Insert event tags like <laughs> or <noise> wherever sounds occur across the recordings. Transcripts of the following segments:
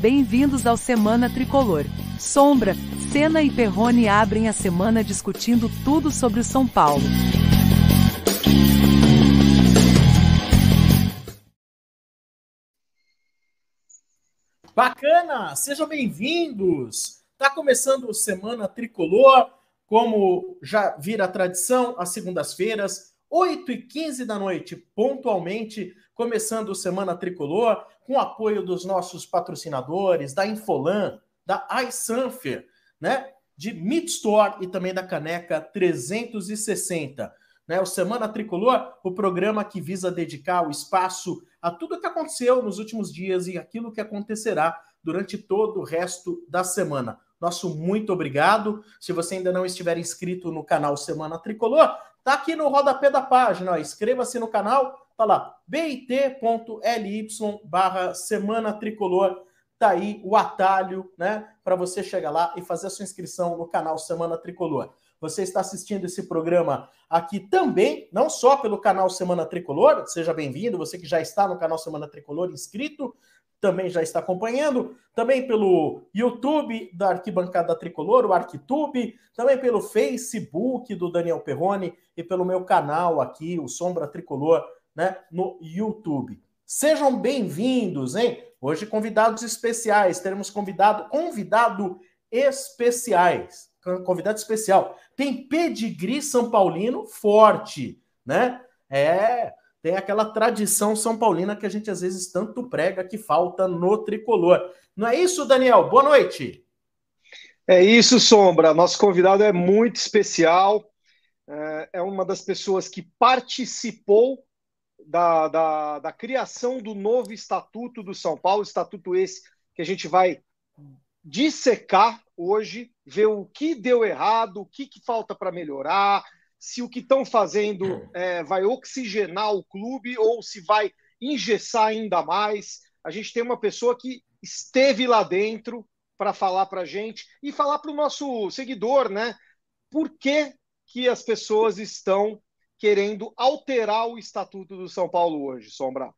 Bem-vindos ao Semana Tricolor. Sombra, Senna e Perrone abrem a semana discutindo tudo sobre o São Paulo. Bacana! Sejam bem-vindos! Tá começando o Semana Tricolor, como já vira tradição, às segundas-feiras, 8 e 15 da noite, pontualmente, começando o Semana Tricolor, com apoio dos nossos patrocinadores, da Infolan, da iSanfer, né? De Midstore e também da Caneca 360. Né? O Semana Tricolor, o programa que visa dedicar o espaço a tudo o que aconteceu nos últimos dias e aquilo que acontecerá durante todo o resto da semana. Nosso muito obrigado. Se você ainda não estiver inscrito no canal Semana Tricolor, tá aqui no rodapé da página. Inscreva-se no canal, tá lá, bit.ly barra Semana Tricolor. Tá aí o atalho, né, para você chegar lá e fazer a sua inscrição no canal Semana Tricolor. Você está assistindo esse programa aqui também, não só pelo canal Semana Tricolor, seja bem-vindo, você que já está no canal Semana Tricolor inscrito, também já está acompanhando, também pelo YouTube da Arquibancada Tricolor, o Arquitube, também pelo Facebook do Daniel Perrone e pelo meu canal aqui, o Sombra Tricolor, né, no YouTube. Sejam bem-vindos, hein? Hoje convidados especiais, teremos convidado convidado especiais convidado especial. Tem pedigree São Paulino forte, né? É, tem aquela tradição São Paulina que a gente às vezes tanto prega que falta no tricolor. Não é isso, Daniel? Boa noite. É isso, Sombra. Nosso convidado é muito especial. É, é uma das pessoas que participou da, da, da criação do novo Estatuto do São Paulo, estatuto esse que a gente vai dissecar hoje, ver o que deu errado, o que, que falta para melhorar, se o que estão fazendo é, vai oxigenar o clube ou se vai engessar ainda mais. A gente tem uma pessoa que esteve lá dentro para falar para a gente e falar para o nosso seguidor, né? Por que, que as pessoas estão querendo alterar o Estatuto do São Paulo hoje, Sombra?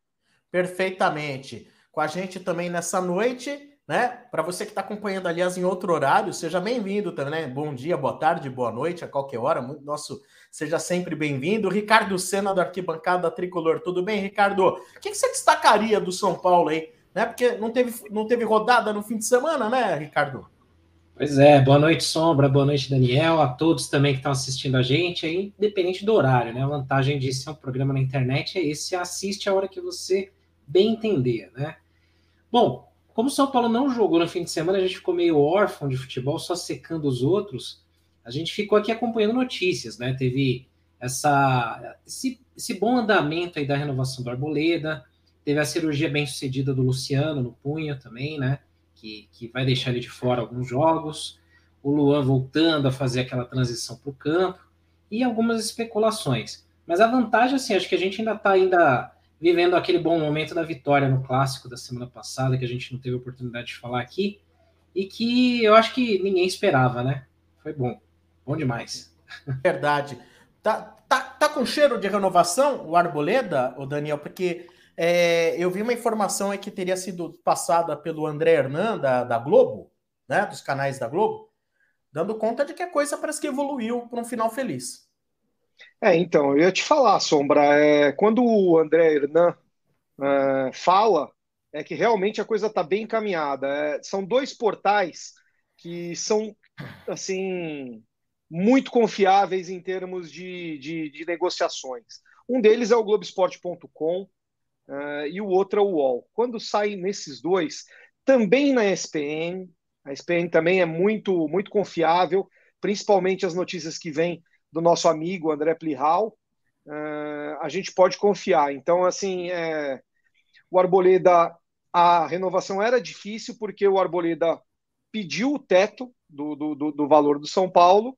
Perfeitamente. Com a gente também nessa noite, né? Para você que está acompanhando, aliás, em outro horário, seja bem-vindo também, né? Bom dia, boa tarde, boa noite, a qualquer hora. Nosso, seja sempre bem-vindo. Ricardo Sena, do Arquibancada Tricolor. Tudo bem, Ricardo? O que, que você destacaria do São Paulo aí? Né? Porque não teve, não teve rodada no fim de semana, né, Ricardo? Pois é, boa noite, Sombra, boa noite, Daniel, a todos também que estão assistindo a gente, aí, independente do horário, né? A vantagem de ser um programa na internet é esse, assiste a hora que você bem entender, né? Bom, como o São Paulo não jogou no fim de semana, a gente ficou meio órfão de futebol, só secando os outros. A gente ficou aqui acompanhando notícias, né? Teve essa, esse, esse bom andamento aí da renovação do Arboleda, teve a cirurgia bem sucedida do Luciano no punho também, né? Que, que vai deixar ele de fora alguns jogos. O Luan voltando a fazer aquela transição para o campo e algumas especulações. Mas a vantagem, assim, acho que a gente ainda está ainda vivendo aquele bom momento da vitória no clássico da semana passada, que a gente não teve oportunidade de falar aqui, e que eu acho que ninguém esperava, né? Foi bom, bom demais. Verdade. Tá, tá, tá com cheiro de renovação o Arboleda, o Daniel, porque é, eu vi uma informação aí que teria sido passada pelo André Hernan, da, da Globo, né? Dos canais da Globo, dando conta de que a coisa parece que evoluiu para um final feliz. É, então, eu ia te falar, Sombra, é, quando o André Hernan é, fala, é que realmente a coisa está bem encaminhada. É, são dois portais que são, assim, muito confiáveis em termos de, de, de negociações. Um deles é o Globoesporte.com é, e o outro é o UOL. Quando sai nesses dois, também na ESPN, a ESPN também é muito, muito confiável, principalmente as notícias que vêm do nosso amigo André Plihal, uh, a gente pode confiar. Então, assim, é, o Arboleda, a renovação era difícil porque o Arboleda pediu o teto do, do, do valor do São Paulo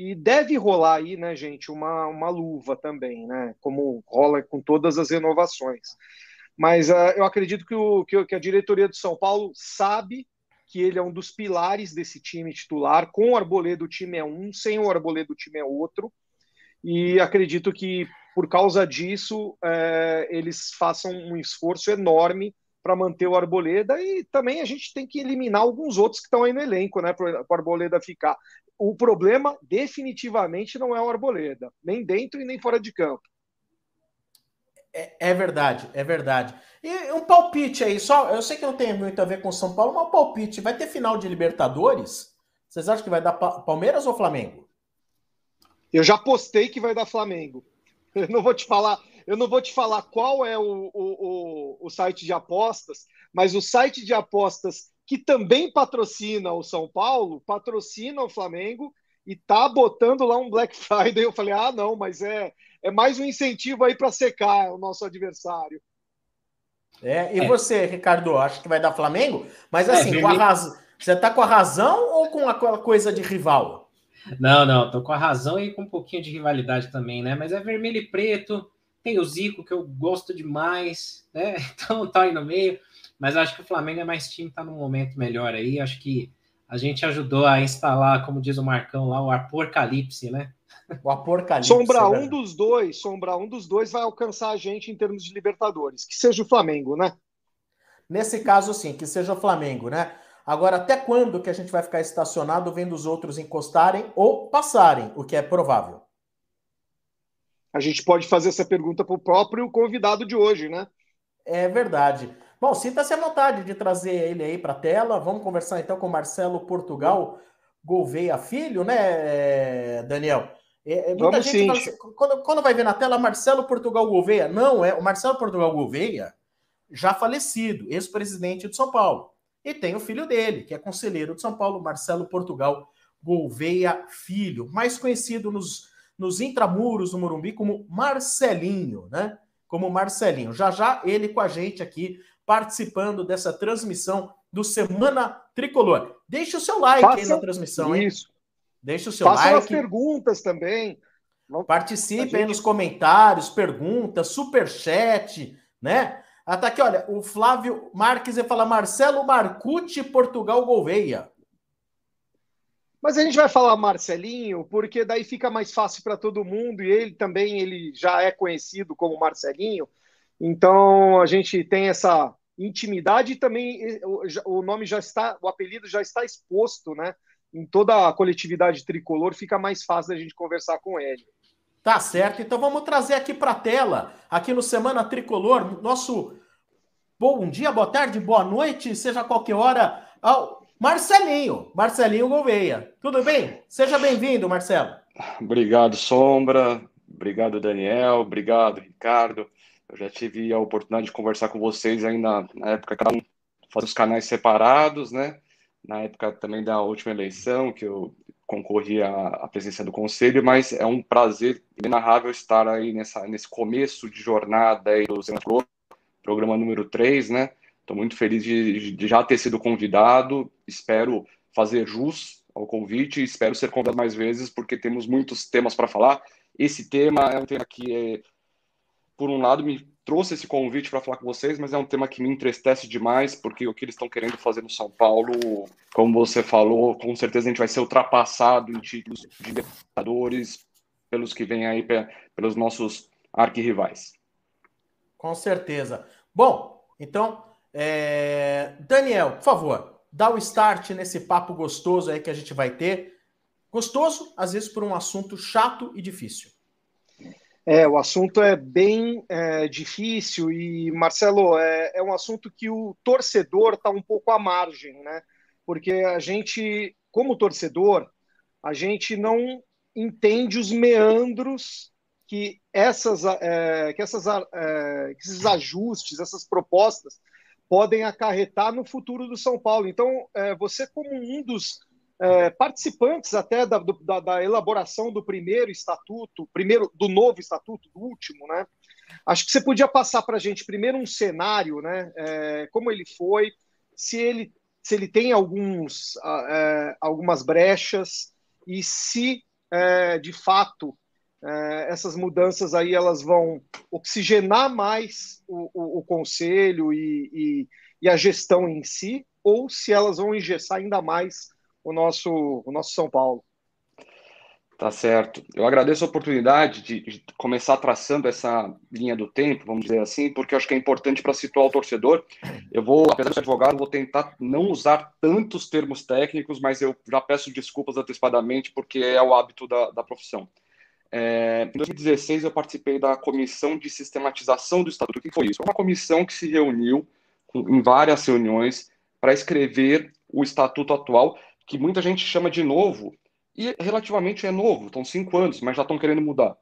e deve rolar aí, né, gente, uma, uma luva também, né, como rola com todas as renovações. Mas uh, eu acredito que, o, que, a diretoria do São Paulo sabe que ele é um dos pilares desse time titular. Com o Arboleda, o time é um, sem o Arboleda, o time é outro. E acredito que, por causa disso, é, eles façam um esforço enorme para manter o Arboleda e também a gente tem que eliminar alguns outros que estão aí no elenco, né, para o Arboleda ficar. O problema definitivamente não é o Arboleda, nem dentro e nem fora de campo. É, é, verdade, é verdade. E um palpite aí, só, eu sei que não tem muito a ver com São Paulo, mas um palpite, vai ter final de Libertadores? Vocês acham que vai dar Palmeiras ou Flamengo? Eu já postei que vai dar Flamengo. Eu não vou te falar, eu não vou te falar qual é o, o, o, o site de apostas, mas o site de apostas que também patrocina o São Paulo, patrocina o Flamengo e tá botando lá um Black Friday. Eu falei, ah, não, mas é, é mais um incentivo aí para secar o nosso adversário. É, e é. você, Ricardo, acha que vai dar Flamengo? Mas é, assim, é, com a raz... você tá com a razão ou com aquela coisa de rival? Não, não, tô com a razão e com um pouquinho de rivalidade também, né? Mas é vermelho e preto, tem o Zico, que eu gosto demais, né? <laughs> Então tá aí no meio. Mas acho que o Flamengo é mais time, tá num momento melhor aí. Acho que a gente ajudou a instalar, como diz o Marcão lá, o apocalipse, né? O apocalipse. Sombra um dos dois, sombra um dos dois vai alcançar a gente em termos de Libertadores, que seja o Flamengo, né? Nesse caso, sim, que seja o Flamengo, né? Agora, até quando que a gente vai ficar estacionado vendo os outros encostarem ou passarem, o que é provável? A gente pode fazer essa pergunta para o próprio convidado de hoje, né? É verdade. Bom, sinta-se à vontade de trazer ele aí para a tela. Vamos conversar então com Marcelo Portugal Gouveia Filho, né, Daniel? É, é muita Vamos gente sim. Assim, quando, quando vai ver na tela Marcelo Portugal Gouveia, não, é o Marcelo Portugal Gouveia, já falecido, ex-presidente de São Paulo. E tem o filho dele, que é conselheiro de São Paulo, Marcelo Portugal Gouveia Filho, mais conhecido nos, nos intramuros do Morumbi como Marcelinho, né? Como Marcelinho. Já já ele com a gente aqui, participando dessa transmissão do Semana Tricolor. Deixe o seu like Faça aí na transmissão, hein? Isso. Deixe o seu Faça like. as perguntas também. Participe gente... aí nos comentários, perguntas, super chat, né? Ah, tá aqui, olha, o Flávio Marques ele fala Marcelo Marcucci, Portugal Gouveia. Mas a gente vai falar Marcelinho, porque daí fica mais fácil para todo mundo e ele também ele já é conhecido como Marcelinho. Então a gente tem essa intimidade e também o nome já está, o apelido já está exposto, né? Em toda a coletividade tricolor, fica mais fácil da gente conversar com ele. Tá certo, então vamos trazer aqui para a tela, aqui no Semana Tricolor, nosso bom dia, boa tarde, boa noite, seja qualquer hora, ao Marcelinho, Marcelinho Gouveia. Tudo bem? Seja bem-vindo, Marcelo. Obrigado, Sombra. Obrigado, Daniel. Obrigado, Ricardo. Eu já tive a oportunidade de conversar com vocês ainda na época, cada um faz os canais separados, né? Na época também da última eleição, que eu concorri à, presença do conselho, mas é um prazer inenarrável estar aí nessa, nesse começo de jornada aí do Senado, programa número 3, né? Estou muito feliz de, de, já ter sido convidado, espero fazer jus ao convite, espero ser convidado mais vezes, porque temos muitos temas para falar. Esse tema é um tema que, é, por um lado, me trouxe esse convite para falar com vocês, mas é um tema que me entristece demais, porque o que eles estão querendo fazer no São Paulo, como você falou, com certeza a gente vai ser ultrapassado em títulos de Libertadores pelos que vêm aí, pelos nossos arquirrivais. Com certeza. Bom, então, é... Daniel, por favor, dá o start nesse papo gostoso aí que a gente vai ter. Gostoso, às vezes, por um assunto chato e difícil. É, o assunto é bem é, difícil e, Marcelo, é, é, um assunto que o torcedor está um pouco à margem, né? Porque a gente, como torcedor, a gente não entende os meandros que, essas, é, que, essas, é, que esses ajustes, essas propostas podem acarretar no futuro do São Paulo. Então, é, você, como um dos é, participantes até da, da, da, elaboração do primeiro estatuto, primeiro do novo estatuto, do último, né? Acho que você podia passar para a gente primeiro um cenário, né? É, como ele foi, se ele, se ele tem alguns, é, algumas brechas e se é, de fato é, essas mudanças aí elas vão oxigenar mais o, o, o conselho e, e, e a gestão em si, ou se elas vão engessar ainda mais o nosso, o nosso São Paulo. Tá certo. Eu agradeço a oportunidade de, de, começar traçando essa linha do tempo, vamos dizer assim, porque eu acho que é importante para situar o torcedor. Eu vou, apesar de advogado, vou tentar não usar tantos termos técnicos, mas eu já peço desculpas antecipadamente, porque é o hábito da, da profissão. É, em 2016, eu participei da Comissão de Sistematização do Estatuto. O que foi isso? É uma comissão que se reuniu em várias reuniões para escrever o Estatuto atual, que muita gente chama de novo, e relativamente é novo, estão cinco anos, mas já estão querendo mudar.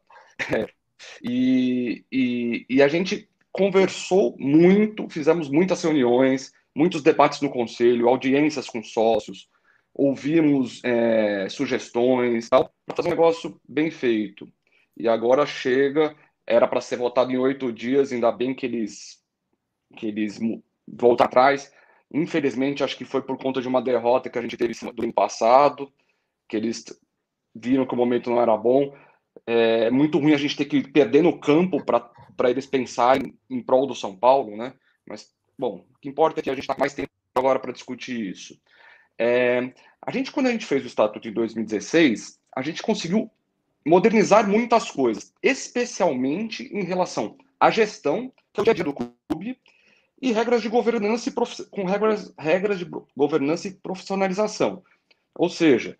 É. E, e, e, a gente conversou muito, fizemos muitas reuniões, muitos debates no conselho, audiências com sócios, ouvimos é, sugestões, para fazer um negócio bem feito. E agora chega, era para ser votado em oito dias, ainda bem que eles, que eles voltam atrás. Infelizmente, acho que foi por conta de uma derrota que a gente teve do ano passado que eles viram que o momento não era bom. É muito ruim a gente ter que perder no campo para eles pensarem em prol do São Paulo, né? Mas, bom, o que importa é que a gente está mais tempo agora para discutir isso. É, a gente, quando a gente fez o Estatuto em 2016, a gente conseguiu modernizar muitas coisas, especialmente em relação à gestão, que é o dia a dia do clube, e regras de governança e com regras, regras de governança e profissionalização. Ou seja,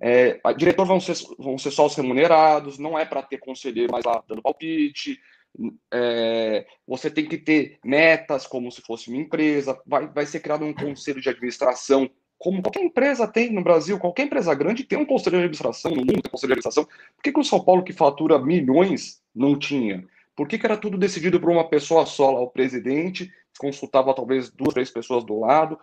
é, diretor vão ser, vão ser só os remunerados, não é para ter conselheiro mais lá dando palpite. É, você tem que ter metas como se fosse uma empresa. Vai, vai ser criado um conselho de administração, como qualquer empresa tem no Brasil, qualquer empresa grande tem um conselho de administração, no mundo tem um conselho de administração. Por que, que o São Paulo, que fatura milhões, não tinha? Por que, que era tudo decidido por uma pessoa só, lá, o presidente, consultava talvez duas, três pessoas do lado,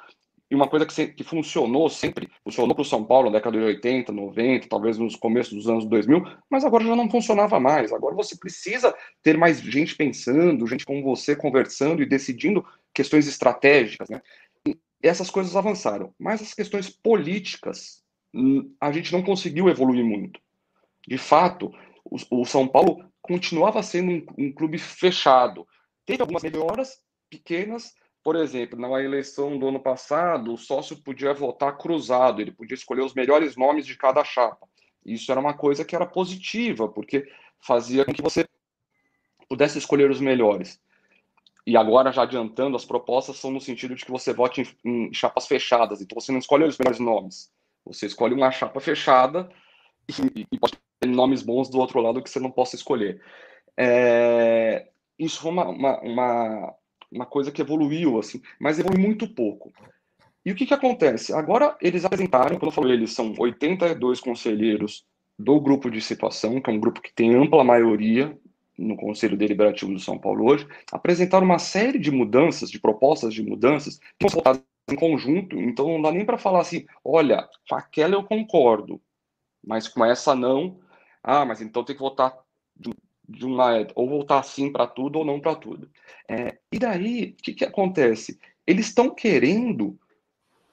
e uma coisa que, que funcionou sempre, funcionou para o São Paulo na década de 80, 90, talvez nos começos dos anos 2000, mas agora já não funcionava mais. Agora você precisa ter mais gente pensando, gente como você conversando e decidindo questões estratégicas. Né? E essas coisas avançaram. Mas as questões políticas, hum, a gente não conseguiu evoluir muito. De fato, o, o São Paulo continuava sendo um, um clube fechado. Teve algumas melhoras pequenas, por exemplo, na eleição do ano passado, o sócio podia votar cruzado, ele podia escolher os melhores nomes de cada chapa. Isso era uma coisa que era positiva, porque fazia com que você pudesse escolher os melhores. E agora, já adiantando, as propostas são no sentido de que você vote em, em chapas fechadas, então você não escolhe os melhores nomes. Você escolhe uma chapa fechada e, e pode ter nomes bons do outro lado que você não possa escolher. É, isso foi uma, uma, uma uma coisa que evoluiu, assim, mas evoluiu muito pouco. E o que, que acontece? Agora eles apresentaram, quando eu falo eles, são 82 conselheiros do grupo de situação, que é um grupo que tem ampla maioria no Conselho Deliberativo do São Paulo hoje, apresentaram uma série de mudanças, de propostas de mudanças, que são em conjunto, então não dá nem para falar assim, olha, com aquela eu concordo, mas com essa não. Ah, mas então tem que votar de uma ou voltar sim para tudo ou não para tudo. É, e daí, o que, que acontece? Eles estão querendo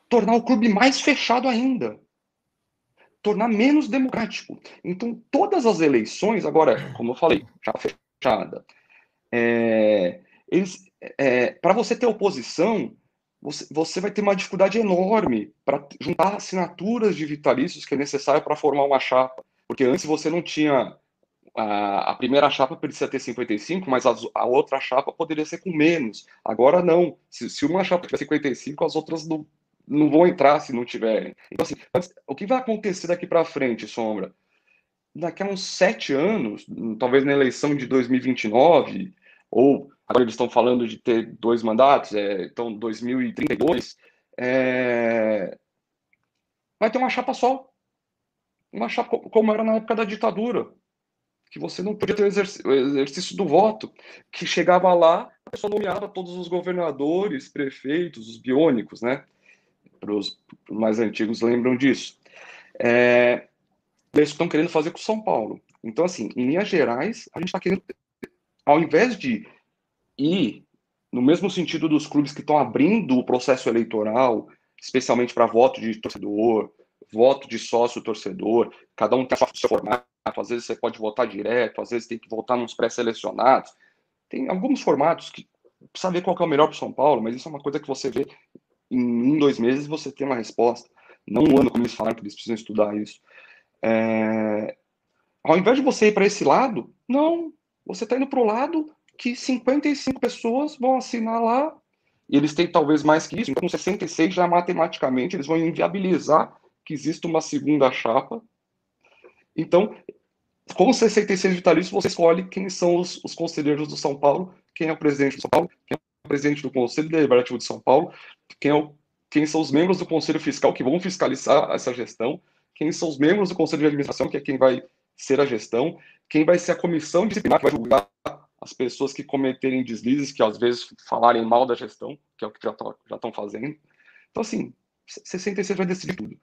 tornar o clube mais fechado ainda, tornar menos democrático. Então, todas as eleições, agora, como eu falei, já fechada, é, é, para você ter oposição, você, você vai ter uma dificuldade enorme para juntar assinaturas de vitalícios que é necessário para formar uma chapa. Porque antes você não tinha a, primeira chapa precisa ter 55, mas a, a, outra chapa poderia ser com menos. Agora não. Se, se uma chapa tiver 55, as outras não, não vão entrar se não tiverem. Então, assim, o que vai acontecer daqui para frente, Sombra? Daqui a uns sete anos, talvez na eleição de 2029, ou agora eles estão falando de ter dois mandatos, é, então 2032, é, vai ter uma chapa só. Uma chapa como era na época da ditadura que você não podia ter o exercício, do voto, que chegava lá, a pessoa nomeava todos os governadores, prefeitos, os biônicos, né? Para os mais antigos lembram disso. É, eles estão querendo fazer com São Paulo. Então, assim, em linhas gerais, a gente está querendo, ao invés de ir no mesmo sentido dos clubes que estão abrindo o processo eleitoral, especialmente para voto de torcedor, voto de sócio torcedor, cada um tem o seu formato, às vezes você pode votar direto, às vezes tem que votar nos pré-selecionados. Tem alguns formatos que precisa ver qual é o melhor para São Paulo, mas isso é uma coisa que você vê em um, dois meses você tem uma resposta. Não um ano, como eles falaram que eles precisam estudar isso. É... ao invés de você ir para esse lado, não, você está indo para o lado que 55 pessoas vão assinar lá, e eles têm talvez mais que isso, então com 66 já matematicamente eles vão inviabilizar que exista uma segunda chapa. Então, com 66 vitalícios, você escolhe quem são os, os conselheiros do São Paulo, quem é o presidente do São Paulo, quem é o presidente do Conselho Deliberativo de São Paulo, quem, é o, quem são os membros do Conselho Fiscal que vão fiscalizar essa gestão, quem são os membros do Conselho de Administração, que é quem vai ser a gestão, quem vai ser a comissão disciplinar que vai julgar as pessoas que cometerem deslizes, que às vezes falarem mal da gestão, que é o que já estão fazendo. Então, assim, 66 vai decidir tudo.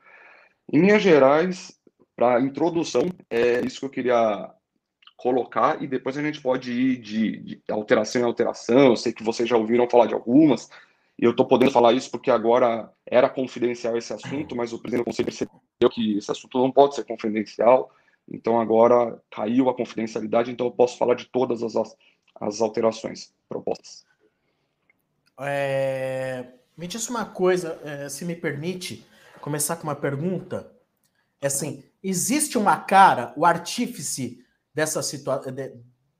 Em Minas Gerais, para introdução, é isso que eu queria colocar e depois a gente pode ir de, de, alteração em alteração. Eu sei que vocês já ouviram falar de algumas, e eu estou podendo falar isso porque agora era confidencial esse assunto, mas o presidente do conselho percebeu que esse assunto não pode ser confidencial, então agora caiu a confidencialidade, então eu posso falar de todas as, as alterações propostas. É, me diz uma coisa, é, se me permite começar com uma pergunta. É assim, existe uma cara, o artífice dessa situação, de,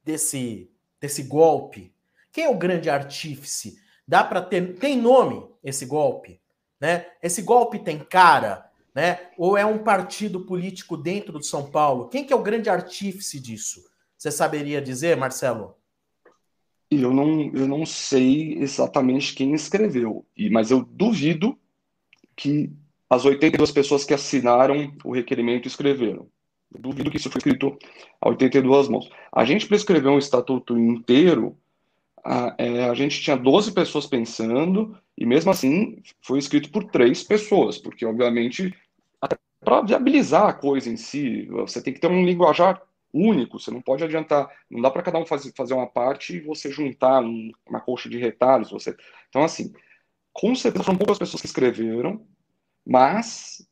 desse, desse golpe? Quem é o grande artífice? Dá para ter, tem nome esse golpe, né? Esse golpe tem cara, né? Ou é um partido político dentro de São Paulo? Quem que é o grande artífice disso? Você saberia dizer, Marcelo? Eu não, eu não sei exatamente quem escreveu, mas eu duvido que as 82 pessoas que assinaram o requerimento escreveram. Eu duvido que isso foi escrito a 82 mãos. A gente, para escrever um estatuto inteiro, a, é, a gente tinha 12 pessoas pensando, e mesmo assim foi escrito por três pessoas, porque, obviamente, para viabilizar a coisa em si, você tem que ter um linguajar único, você não pode adiantar, não dá para cada um fazer, fazer uma parte e você juntar um, uma coxa de retalhos. Você... Então, assim, com certeza foram poucas pessoas que escreveram, mas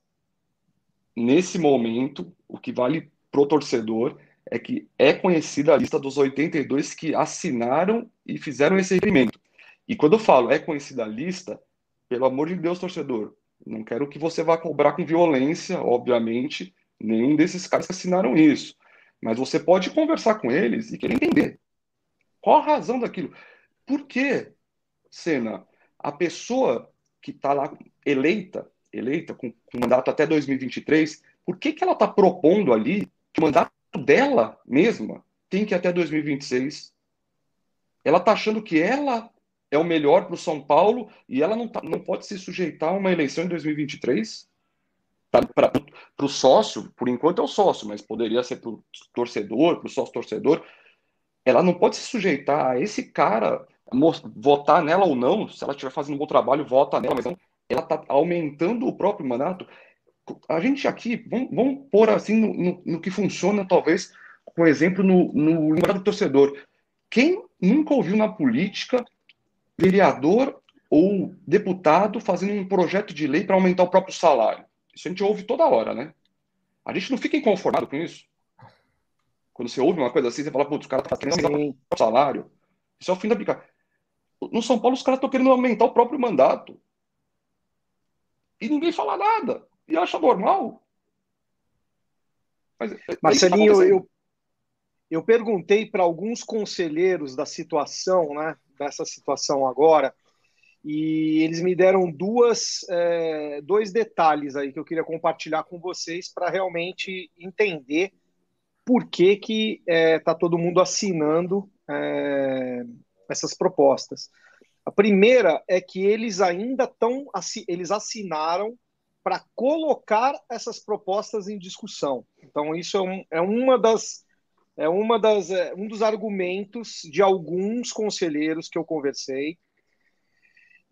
nesse momento, o que vale pro torcedor é que é conhecida a lista dos 82 que assinaram e fizeram esse requerimento. E quando eu falo é conhecida a lista, pelo amor de Deus, torcedor, não quero que você vá cobrar com violência, obviamente, nenhum desses caras que assinaram isso. Mas você pode conversar com eles e querer entender qual a razão daquilo. Por que, Senna, a pessoa que está lá eleita, eleita com, com mandato até 2023, por que, que ela está propondo ali que o mandato dela mesma tem que ir até 2026? Ela está achando que ela é o melhor para o São Paulo e ela não, tá, não pode se sujeitar a uma eleição em 2023? para o sócio, por enquanto é o sócio, mas poderia ser para o torcedor, para o sócio torcedor, ela não pode se sujeitar a esse cara votar nela ou não, se ela estiver fazendo um bom trabalho, vota nela, mas não, ela está aumentando o próprio mandato. A gente aqui, vamos, vamos pôr assim no, no, no, que funciona, talvez, com exemplo, no, no lugar do torcedor. Quem nunca ouviu na política vereador ou deputado fazendo um projeto de lei para aumentar o próprio salário? Isso a gente ouve toda hora, né? A gente não fica inconformado com isso. Quando você ouve uma coisa assim, você fala, putz, o cara tá querendo aumentar o salário. Isso é o fim da brincadeira. No São Paulo, os caras estão querendo aumentar o próprio mandato. E ninguém fala nada. E acha normal. Mas, é, é Marcelinho, tá eu, eu perguntei para alguns conselheiros da situação, né? Dessa situação agora, e eles me deram duas, é, dois detalhes aí que eu queria compartilhar com vocês para realmente entender por que que está é, tá todo mundo assinando é, essas propostas. A primeira é que eles ainda estão, eles assinaram para colocar essas propostas em discussão. Então isso é, um, é uma das é uma das é, um dos argumentos de alguns conselheiros que eu conversei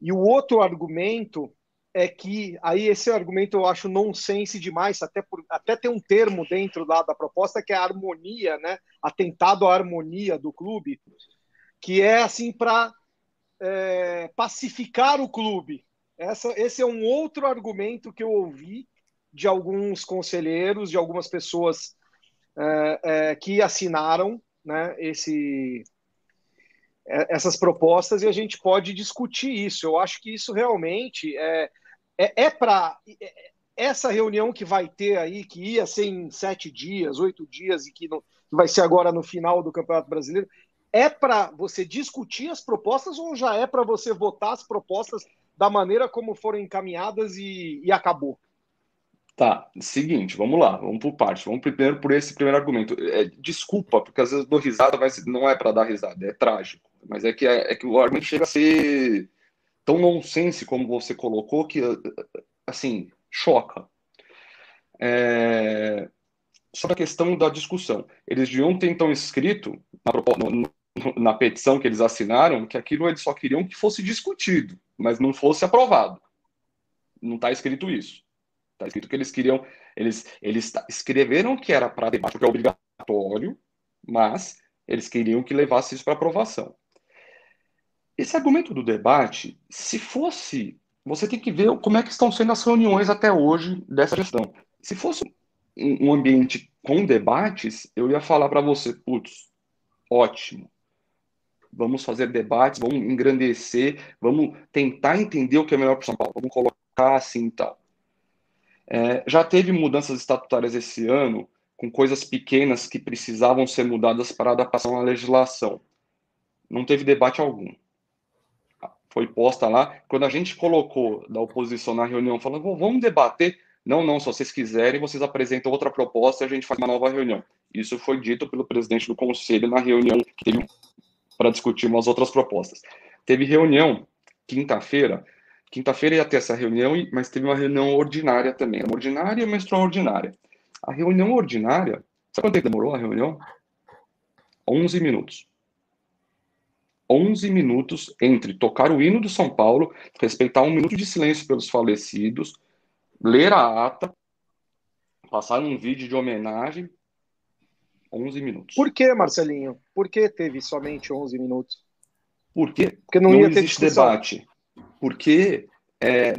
e o outro argumento é que, aí esse argumento eu acho nonsense demais, até, por, até tem um termo dentro lá da proposta que é a harmonia, né? Atentado à harmonia do clube, que é assim para é, pacificar o clube. Essa, esse é um outro argumento que eu ouvi de alguns conselheiros, de algumas pessoas é, é, que assinaram né, esse, é, essas propostas e a gente pode discutir isso. Eu acho que isso realmente é, é, é para. É, essa reunião que vai ter aí, que ia ser em sete dias, oito dias, e que não, vai ser agora no final do Campeonato Brasileiro, é para você discutir as propostas ou já é para você votar as propostas da maneira como foram encaminhadas e, e acabou? Tá, seguinte, vamos lá, vamos por parte. Vamos primeiro por esse primeiro argumento. É, desculpa, porque às vezes eu dou risada, mas não é para dar risada, é trágico. Mas é que, é, é, que o argumento chega a ser tão nonsense como você colocou que, assim, choca. É... Sobre a questão da discussão. Eles deviam ter, então, escrito na, na petição que eles assinaram que aquilo eles só queriam que fosse discutido, mas não fosse aprovado. Não está escrito isso. Está escrito que eles queriam, eles, eles escreveram que era para debate, porque é obrigatório, mas eles queriam que levasse isso para aprovação. Esse argumento do debate, se fosse, você tem que ver como é que estão sendo as reuniões até hoje dessa gestão. Se fosse um ambiente com debates, eu ia falar para você, putz, ótimo. Vamos fazer debates, vamos engrandecer, vamos tentar entender o que é melhor para São Paulo, vamos colocar assim e tal. É, já teve mudanças estatutárias esse ano, com coisas pequenas que precisavam ser mudadas para adaptação à legislação. Não teve debate algum. Foi posta lá. Quando a gente colocou da oposição na reunião, falando, vamos debater. Não, não, se vocês quiserem, vocês apresentam outra proposta e a gente faz uma nova reunião. Isso foi dito pelo presidente do conselho na reunião que teve para discutir umas outras propostas. Teve reunião quinta-feira Quinta-feira ia ter essa reunião, mas teve uma reunião ordinária também. Uma ordinária e uma extraordinária. A reunião ordinária, sabe quanto tempo demorou a reunião? 11 minutos. 11 minutos entre tocar o hino do São Paulo, respeitar um minuto de silêncio pelos falecidos, ler a ata, passar um vídeo de homenagem. 11 minutos. Por que, Marcelinho? Por que teve somente 11 minutos? Por quê? Porque não, não ia ter existe discussão. debate porque é,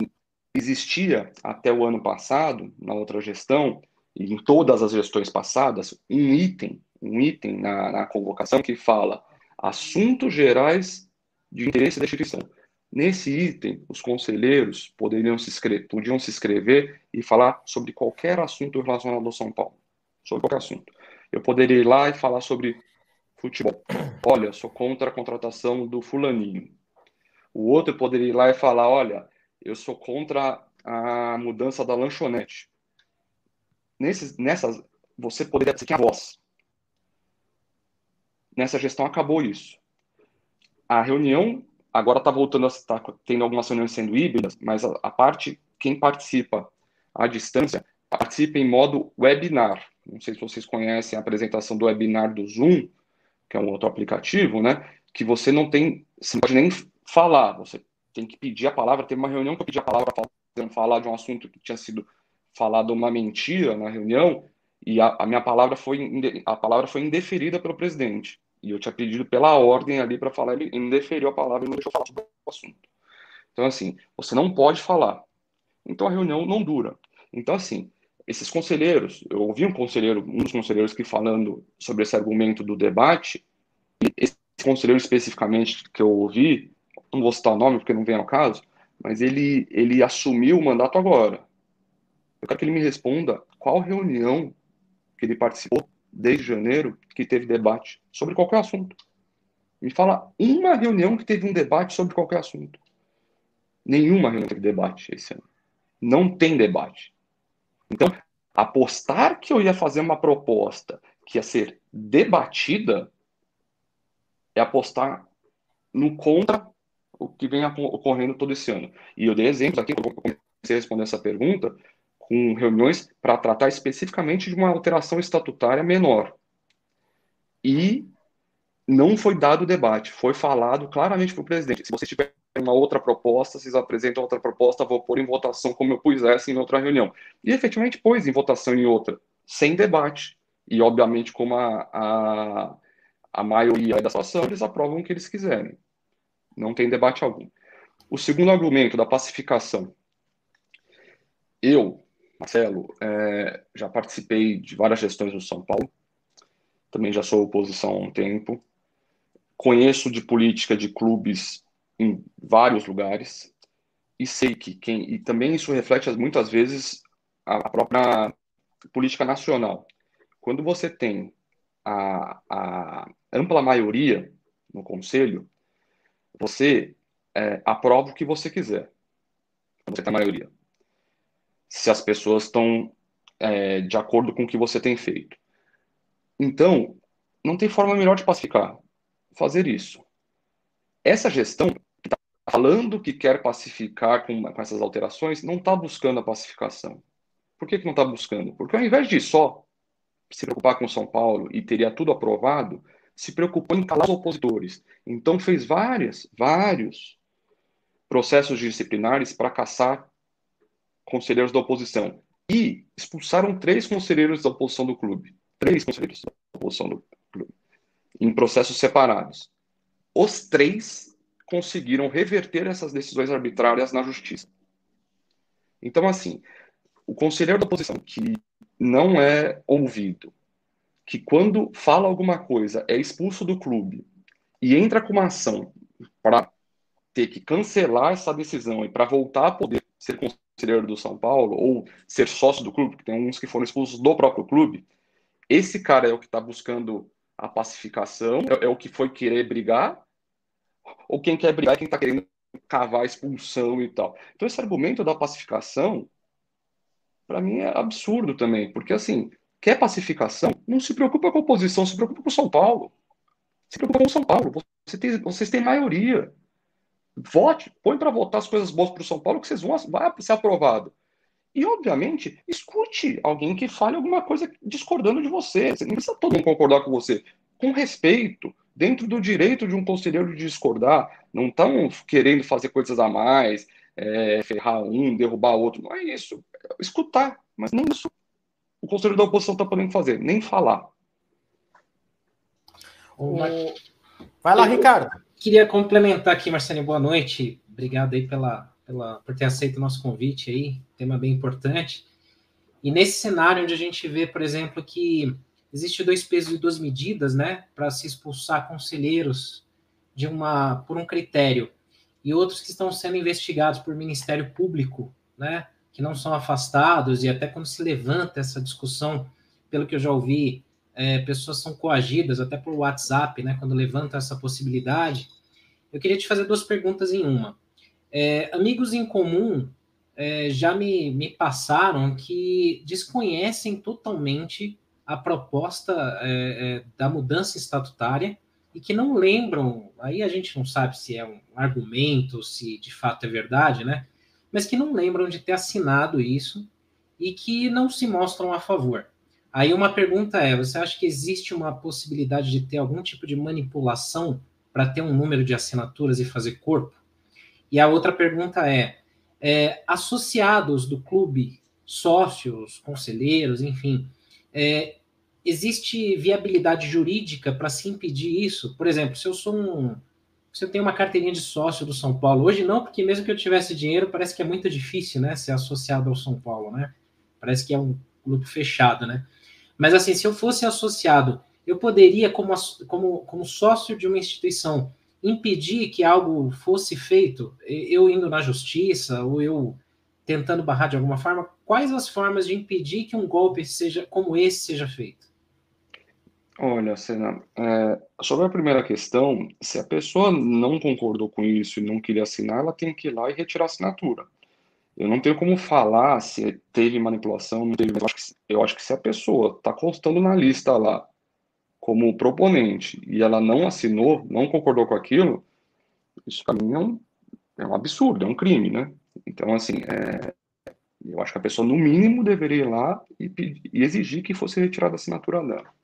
existia até o ano passado, na outra gestão, e em todas as gestões passadas, um item, um item na, na convocação que fala assuntos gerais de interesse da instituição. Nesse item, os conselheiros poderiam se escrever, podiam se inscrever e falar sobre qualquer assunto relacionado ao São Paulo. Sobre qualquer assunto. Eu poderia ir lá e falar sobre futebol. Olha, sou contra a contratação do fulaninho. O outro poderia ir lá e falar: olha, eu sou contra a mudança da lanchonete. Nesses, nessas, você poderia ser a voz. Nessa gestão acabou isso. A reunião agora está voltando a estar tá tendo algumas reuniões sendo híbridas, mas a, a, parte, quem participa à distância, participa em modo webinar. Não sei se vocês conhecem a apresentação do webinar do Zoom, que é um outro aplicativo, né? Que você não tem, você não pode nem falar, você tem que pedir a palavra. Teve uma reunião que eu pedi a palavra para falar de um assunto que tinha sido falado uma mentira na reunião e a, a, minha palavra foi a palavra foi indeferida pelo presidente e eu tinha pedido pela ordem ali para falar ele indeferiu a palavra e não deixou falar sobre o assunto então assim você não pode falar então a reunião não dura então assim esses conselheiros eu ouvi um conselheiro um dos conselheiros que falando sobre esse argumento do debate esse conselheiro especificamente que eu ouvi não vou citar o nome porque não vem ao caso, mas ele, ele assumiu o mandato agora. Eu quero que ele me responda qual reunião que ele participou desde janeiro que teve debate sobre qualquer assunto. Me fala uma reunião que teve um debate sobre qualquer assunto. Nenhuma reunião teve debate esse ano. Não tem debate. Então, apostar que eu ia fazer uma proposta que ia ser debatida é apostar no contra o que vem ocorrendo todo esse ano. E eu dei exemplos aqui, eu comecei a responder essa pergunta, com reuniões para tratar especificamente de uma alteração estatutária menor. E não foi dado debate, foi falado claramente para o presidente. Se você tiver uma outra proposta, vocês apresentam outra proposta, vou pôr em votação como eu pus essa em outra reunião. E efetivamente pôs em votação em outra, sem debate. E, obviamente, como a, a, a maioria da situação, eles aprovam o que eles quiserem. Não tem debate algum. O segundo argumento da pacificação. Eu, Marcelo, é, já participei de várias gestões no São Paulo. Também já sou oposição há um tempo. Conheço de política de clubes em vários lugares. E sei que quem. E também isso reflete muitas vezes a própria política nacional. Quando você tem a, a ampla maioria no conselho, você é, aprova o que você quiser. Você tem a maioria. Se as pessoas estão é, de acordo com o que você tem feito. Então, não tem forma melhor de pacificar fazer isso. Essa gestão falando que quer pacificar com, com essas alterações não está buscando a pacificação. Por que, que não está buscando? Porque ao invés de só se preocupar com São Paulo e teria tudo aprovado, se preocupou em calar os opositores. Então fez várias, vários processos disciplinares para caçar conselheiros da oposição. E expulsaram três conselheiros da oposição do clube. Três conselheiros da oposição do clube. Em processos separados. Os três conseguiram reverter essas decisões arbitrárias na justiça. Então, assim, o conselheiro da oposição que não é ouvido, que quando fala alguma coisa é expulso do clube e entra com uma ação para ter que cancelar essa decisão e para voltar a poder ser conselheiro do São Paulo ou ser sócio do clube, que tem uns que foram expulsos do próprio clube, esse cara é o que está buscando a pacificação, é, é, o que foi querer brigar, ou quem quer brigar é quem está querendo cavar a expulsão e tal. Então esse argumento da pacificação para mim é absurdo também, porque assim, quer pacificação, não se preocupa com a oposição, se preocupa com São Paulo. Se preocupa com São Paulo. Você tem, vocês têm maioria. Vote, põe para votar as coisas boas para o São Paulo que vocês vão vai ser aprovado. E, obviamente, escute alguém que fale alguma coisa discordando de você. Você não precisa todo mundo concordar com você. Com respeito, dentro do direito de um conselheiro de discordar. Não estão querendo fazer coisas a mais, é, ferrar um, derrubar outro. Não é isso. É escutar, mas nem isso o conselho da oposição está podendo fazer, nem falar. O... Vai lá, Ricardo. Queria complementar aqui, Marcelinho, boa noite. Obrigado aí pela, pela, por ter aceito o nosso convite aí, tema bem importante. E nesse cenário onde a gente vê, por exemplo, que existe dois pesos e duas medidas, né, para se expulsar conselheiros de uma por um critério e outros que estão sendo investigados por Ministério Público, né, que não são afastados, e até quando se levanta essa discussão, pelo que eu já ouvi, é, pessoas são coagidas até por WhatsApp, né, quando levanta essa possibilidade. Eu queria te fazer duas perguntas em uma. É, amigos em comum é, já me, me passaram que desconhecem totalmente a proposta é, é, da mudança estatutária e que não lembram, aí a gente não sabe se é um argumento, se de fato é verdade, né? Mas que não lembram de ter assinado isso e que não se mostram a favor. Aí uma pergunta é: você acha que existe uma possibilidade de ter algum tipo de manipulação para ter um número de assinaturas e fazer corpo? E a outra pergunta é, é associados do clube, sócios, conselheiros, enfim, é, existe viabilidade jurídica para se impedir isso? Por exemplo, se eu sou um. Se eu tenho uma carteirinha de sócio do São Paulo, hoje não, porque mesmo que eu tivesse dinheiro, parece que é muito difícil, né, ser associado ao São Paulo, né? Parece que é um clube fechado, né? Mas assim, se eu fosse associado, eu poderia, como, como, como sócio de uma instituição, impedir que algo fosse feito, eu indo na justiça, ou eu tentando barrar de alguma forma, quais as formas de impedir que um golpe seja como esse seja feito? Olha, Sena, é, sobre a primeira questão, se a pessoa não concordou com isso e não queria assinar, ela tem que ir lá e retirar a assinatura. Eu não tenho como falar se teve manipulação, não teve. Eu acho que, eu acho que se a pessoa está constando na lista lá como proponente e ela não assinou, não concordou com aquilo, isso para mim é um, é um absurdo, é um crime, né? Então, assim, é, eu acho que a pessoa, no mínimo, deveria ir lá e, e exigir que fosse retirada a assinatura dela.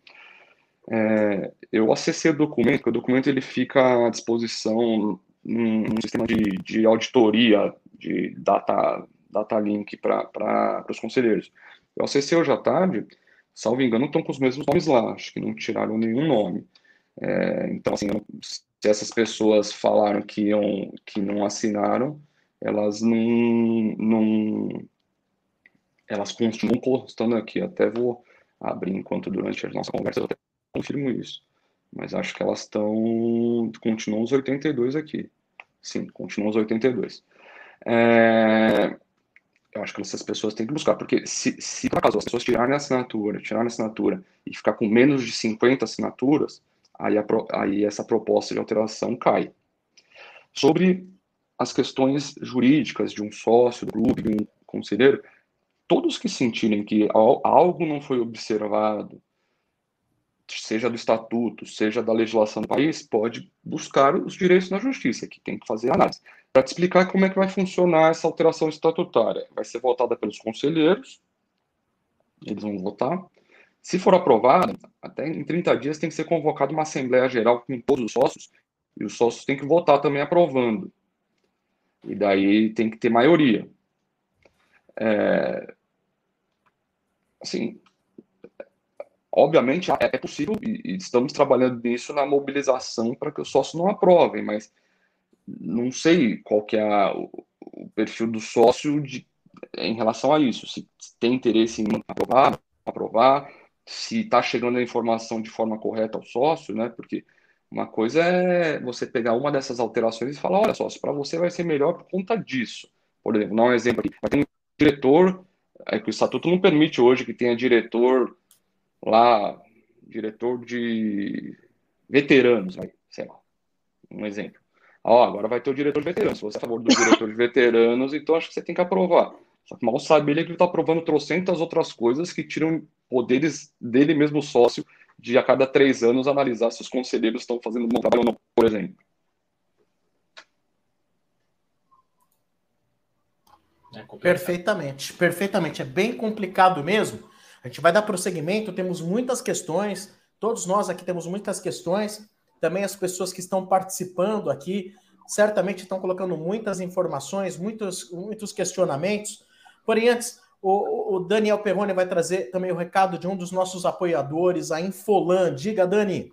É, eu acessei o documento, porque o documento ele fica à disposição num, num sistema de, de, auditoria, de data, data link para os conselheiros. Eu acessei hoje à tarde, salvo engano, estão com os mesmos nomes lá, acho que não tiraram nenhum nome. É, então, assim, se essas pessoas falaram que, iam, que não assinaram, elas não, não elas continuam constando aqui, até vou abrir enquanto durante a nossa conversa eu confirmo isso. Mas acho que elas estão. Continuam os 82 aqui. Sim, continuam os 82. É, eu acho que essas pessoas têm que buscar, porque se, se por acaso as pessoas tirarem a assinatura, tirarem a assinatura e ficar com menos de 50 assinaturas, aí, a, aí essa proposta de alteração cai. Sobre as questões jurídicas de um sócio do clube, de um conselheiro, todos que sentirem que algo não foi observado, seja do estatuto, seja da legislação do país, pode buscar os direitos na justiça, que tem que fazer análise. Para te explicar como é que vai funcionar essa alteração estatutária. Vai ser votada pelos conselheiros, eles vão votar. Se for aprovada, até em 30 dias tem que ser convocada uma Assembleia Geral com todos os sócios, e os sócios têm que votar também aprovando. E daí tem que ter maioria. É, assim, obviamente é, é possível e estamos trabalhando nisso na mobilização para que os sócios não aprovem, mas não sei qual que é o, o perfil do sócio de, em relação a isso, se tem interesse em aprovar, aprovar, se está chegando a informação de forma correta ao sócio, né? Porque uma coisa é você pegar uma dessas alterações e falar, olha só, para você vai ser melhor por conta disso. Por exemplo, dar um exemplo aqui. Vai ter um diretor, é que o estatuto não permite hoje que tenha diretor lá, diretor de veteranos, sei lá, um exemplo. Ó, agora vai ter o diretor de veteranos. Se você é a favor do diretor de veteranos, então acho que você tem que aprovar. Só que mal sabe ele que ele está aprovando trocentas outras coisas que tiram poderes dele mesmo sócio de a cada três anos analisar se os conselheiros estão fazendo um bom trabalho ou não, por exemplo. É perfeitamente, perfeitamente. É bem complicado mesmo. A gente vai dar prosseguimento, temos muitas questões, todos nós aqui temos muitas questões, também as pessoas que estão participando aqui certamente estão colocando muitas informações, muitos, muitos questionamentos. Porém, antes, o, o, Daniel Perrone vai trazer também o recado de um dos nossos apoiadores, a Infolan. Diga, Dani.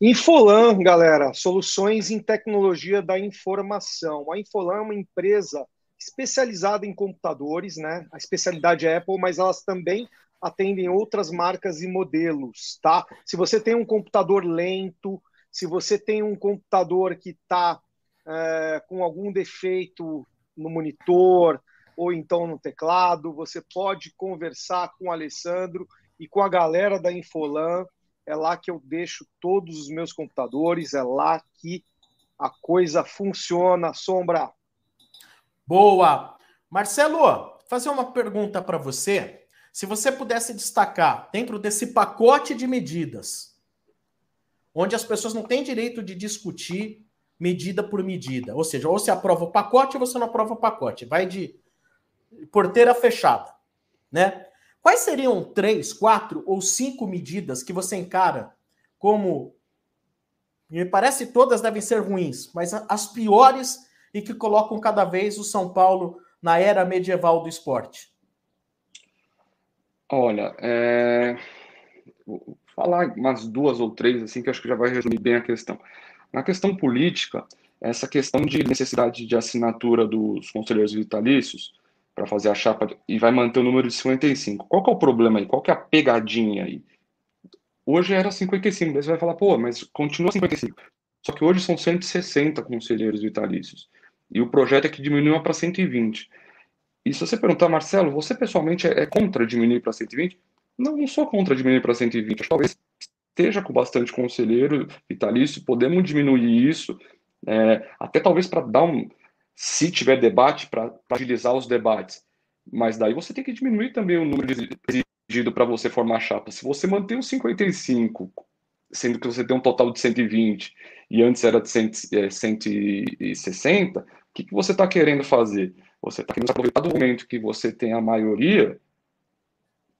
Infolan, galera, soluções em tecnologia da informação. A Infolan é uma empresa especializada em computadores, né? A especialidade é Apple, mas elas também atendem outras marcas e modelos, tá? Se você tem um computador lento, se você tem um computador que está é, com algum defeito no monitor, ou então no teclado. Você pode conversar com o Alessandro e com a galera da Infolan. É lá que eu deixo todos os meus computadores, é lá que a coisa funciona, Sombra. Boa! Marcelo, fazer uma pergunta para você. Se você pudesse destacar dentro desse pacote de medidas, onde as pessoas não têm direito de discutir medida por medida, ou seja, ou você aprova o pacote ou você não aprova o pacote, vai de porteira fechada, né? Quais seriam três, quatro ou cinco medidas que você encara como me parece todas devem ser ruins, mas as piores e que colocam cada vez o São Paulo na era medieval do esporte? Olha, é... vou falar umas duas ou três assim que acho que já vai resumir bem a questão. Na questão política, essa questão de necessidade de assinatura dos conselheiros vitalícios, para fazer a chapa e vai manter o número de 55. Qual que é o problema aí? Qual que é a pegadinha aí? Hoje era 55, você vai falar, pô, mas continua 55. Só que hoje são 160 conselheiros vitalícios. E o projeto é que diminua para 120. E se você perguntar, Marcelo, você pessoalmente é, é contra diminuir para 120? Não, não sou contra diminuir para 120. Talvez esteja com bastante conselheiro vitalício, podemos diminuir isso, é, até talvez para dar um, se tiver debate, para agilizar os debates. Mas daí você tem que diminuir também o número exigido para você formar chapa. Se você manter os 55, sendo que você tem um total de 120 e antes era de 100, é, 160, o que, que você está querendo fazer? Você está querendo aproveitar do momento que você tem a maioria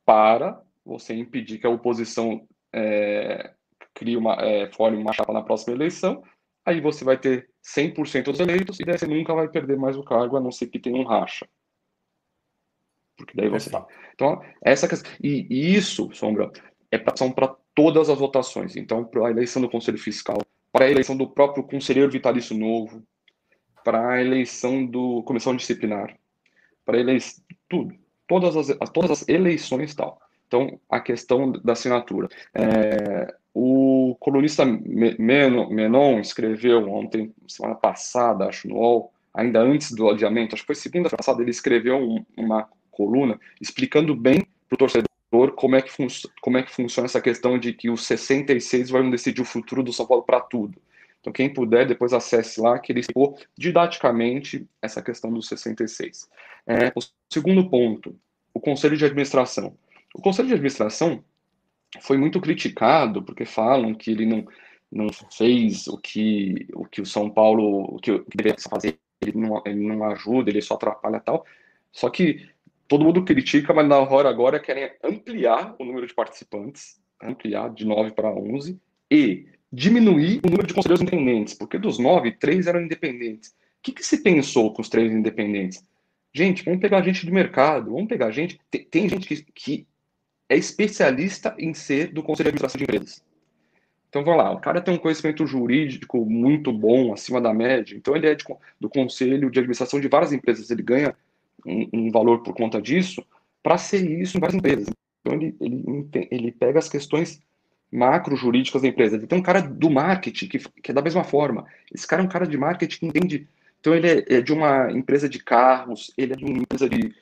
para você impedir que a oposição é, crie uma, é, forme uma chapa na próxima eleição aí você vai ter 100% dos eleitos e daí você nunca vai perder mais o cargo, a não ser que tenha um racha. Porque daí você tá. Então, essa questão. E, e isso, Sombra, é são para todas as votações. Então, para a eleição do Conselho Fiscal, para a eleição do próprio Conselheiro Vitalício Novo, para a eleição do Comissão Disciplinar, para eleição. Tudo. Todas as, todas as eleições tal. Então, a questão da assinatura. É, colunista Menon escreveu ontem, semana passada, acho, no UOL, ainda antes do adiamento, acho que foi segunda passada, ele escreveu um, uma coluna explicando bem para o torcedor como é, que como é que funciona essa questão de que os 66 vão decidir o futuro do São Paulo para tudo. Então, quem puder, depois acesse lá, que ele explicou didaticamente essa questão dos 66. É, o segundo ponto, o Conselho de Administração. O Conselho de Administração foi muito criticado, porque falam que ele não, não fez o que, o que o São Paulo, o que, o que deveria fazer, ele não, ele não ajuda, ele só atrapalha tal. Só que todo mundo critica, mas na hora agora querem ampliar o número de participantes, ampliar de 9 para 11, e diminuir o número de conselheiros independentes, porque dos nove, três eram independentes. O que, que se pensou com os três independentes? Gente, vamos pegar gente do mercado, vamos pegar gente. Tem, tem gente que, que é especialista em ser do conselho de administração de empresas. Então vamos lá, o cara tem um conhecimento jurídico muito bom, acima da média, então ele é de, do conselho de administração de várias empresas, ele ganha um, um valor por conta disso, para ser isso em várias empresas. Então ele, ele, ele pega as questões macro jurídicas da empresa. Tem um cara do marketing que, que é da mesma forma. Esse cara é um cara de marketing que entende. Então ele é, é de uma empresa de carros, ele é de uma empresa de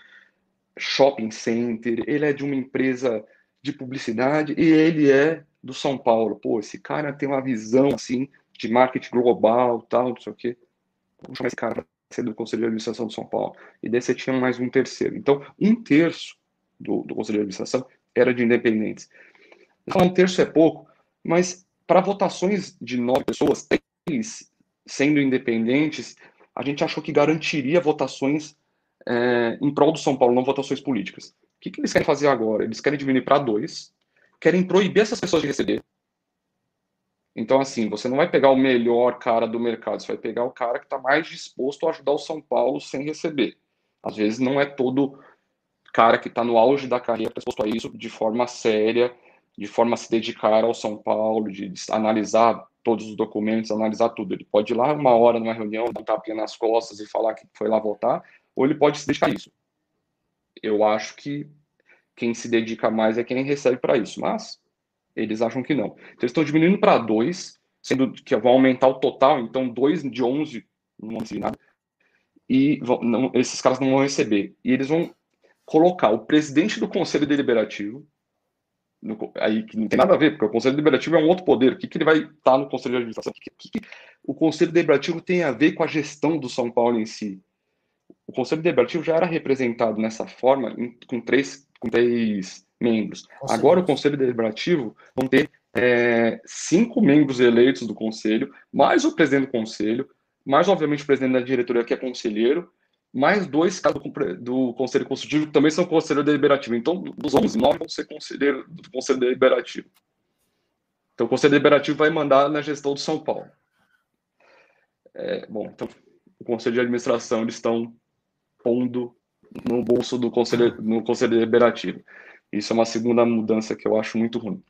shopping center, ele é de uma empresa de publicidade e ele é do São Paulo. Pô, esse cara tem uma visão assim de marketing global, tal, não sei o quê. Vamos chamar esse cara do Conselho de Administração do São Paulo. E daí você tinha mais um terceiro. Então, um terço do, do Conselho de Administração era de independentes. Falar um terço é pouco, mas para votações de nove pessoas, três sendo independentes, a gente achou que garantiria votações é, em prol do São Paulo, não votações políticas. O que, que eles querem fazer agora? Eles querem diminuir para dois, querem proibir essas pessoas de receber. Então, assim, você não vai pegar o melhor cara do mercado, você vai pegar o cara que está mais disposto a ajudar o São Paulo sem receber. Às vezes não é todo cara que está no auge da carreira disposto a isso de forma séria de forma a se dedicar ao São Paulo, de analisar todos os documentos, analisar tudo. Ele pode ir lá uma hora numa reunião, dar um tapinha nas costas e falar que foi lá votar, ou ele pode se dedicar a isso. Eu acho que quem se dedica mais é quem recebe para isso, mas eles acham que não. Então, eles estão diminuindo para dois, sendo que vão aumentar o total, então dois de 11 não vão nada, e vão, não, esses caras não vão receber. E eles vão colocar o presidente do Conselho Deliberativo, no, aí que não tem nada a ver, porque o Conselho Deliberativo é um outro poder. O que, que ele vai estar no Conselho de Administração? O que, que, que, o Conselho Deliberativo tem a ver com a gestão do São Paulo em si? O Conselho Deliberativo já era representado nessa forma em, com, três, com três membros. Agora o Conselho Deliberativo vão ter é, cinco membros eleitos do Conselho, mais o presidente do Conselho, mais obviamente o presidente da diretoria que é conselheiro, mais dois casos do, do Conselho Consultivo que também são Conselho Deliberativo. Então, dos 11, 9 vão ser conselheiro do Conselho Deliberativo. Então, o Conselho Deliberativo vai mandar na gestão do São Paulo. É, bom, então, o Conselho de Administração eles estão pondo no bolso do Conselho, no Conselho Deliberativo. Isso é uma segunda mudança que eu acho muito ruim.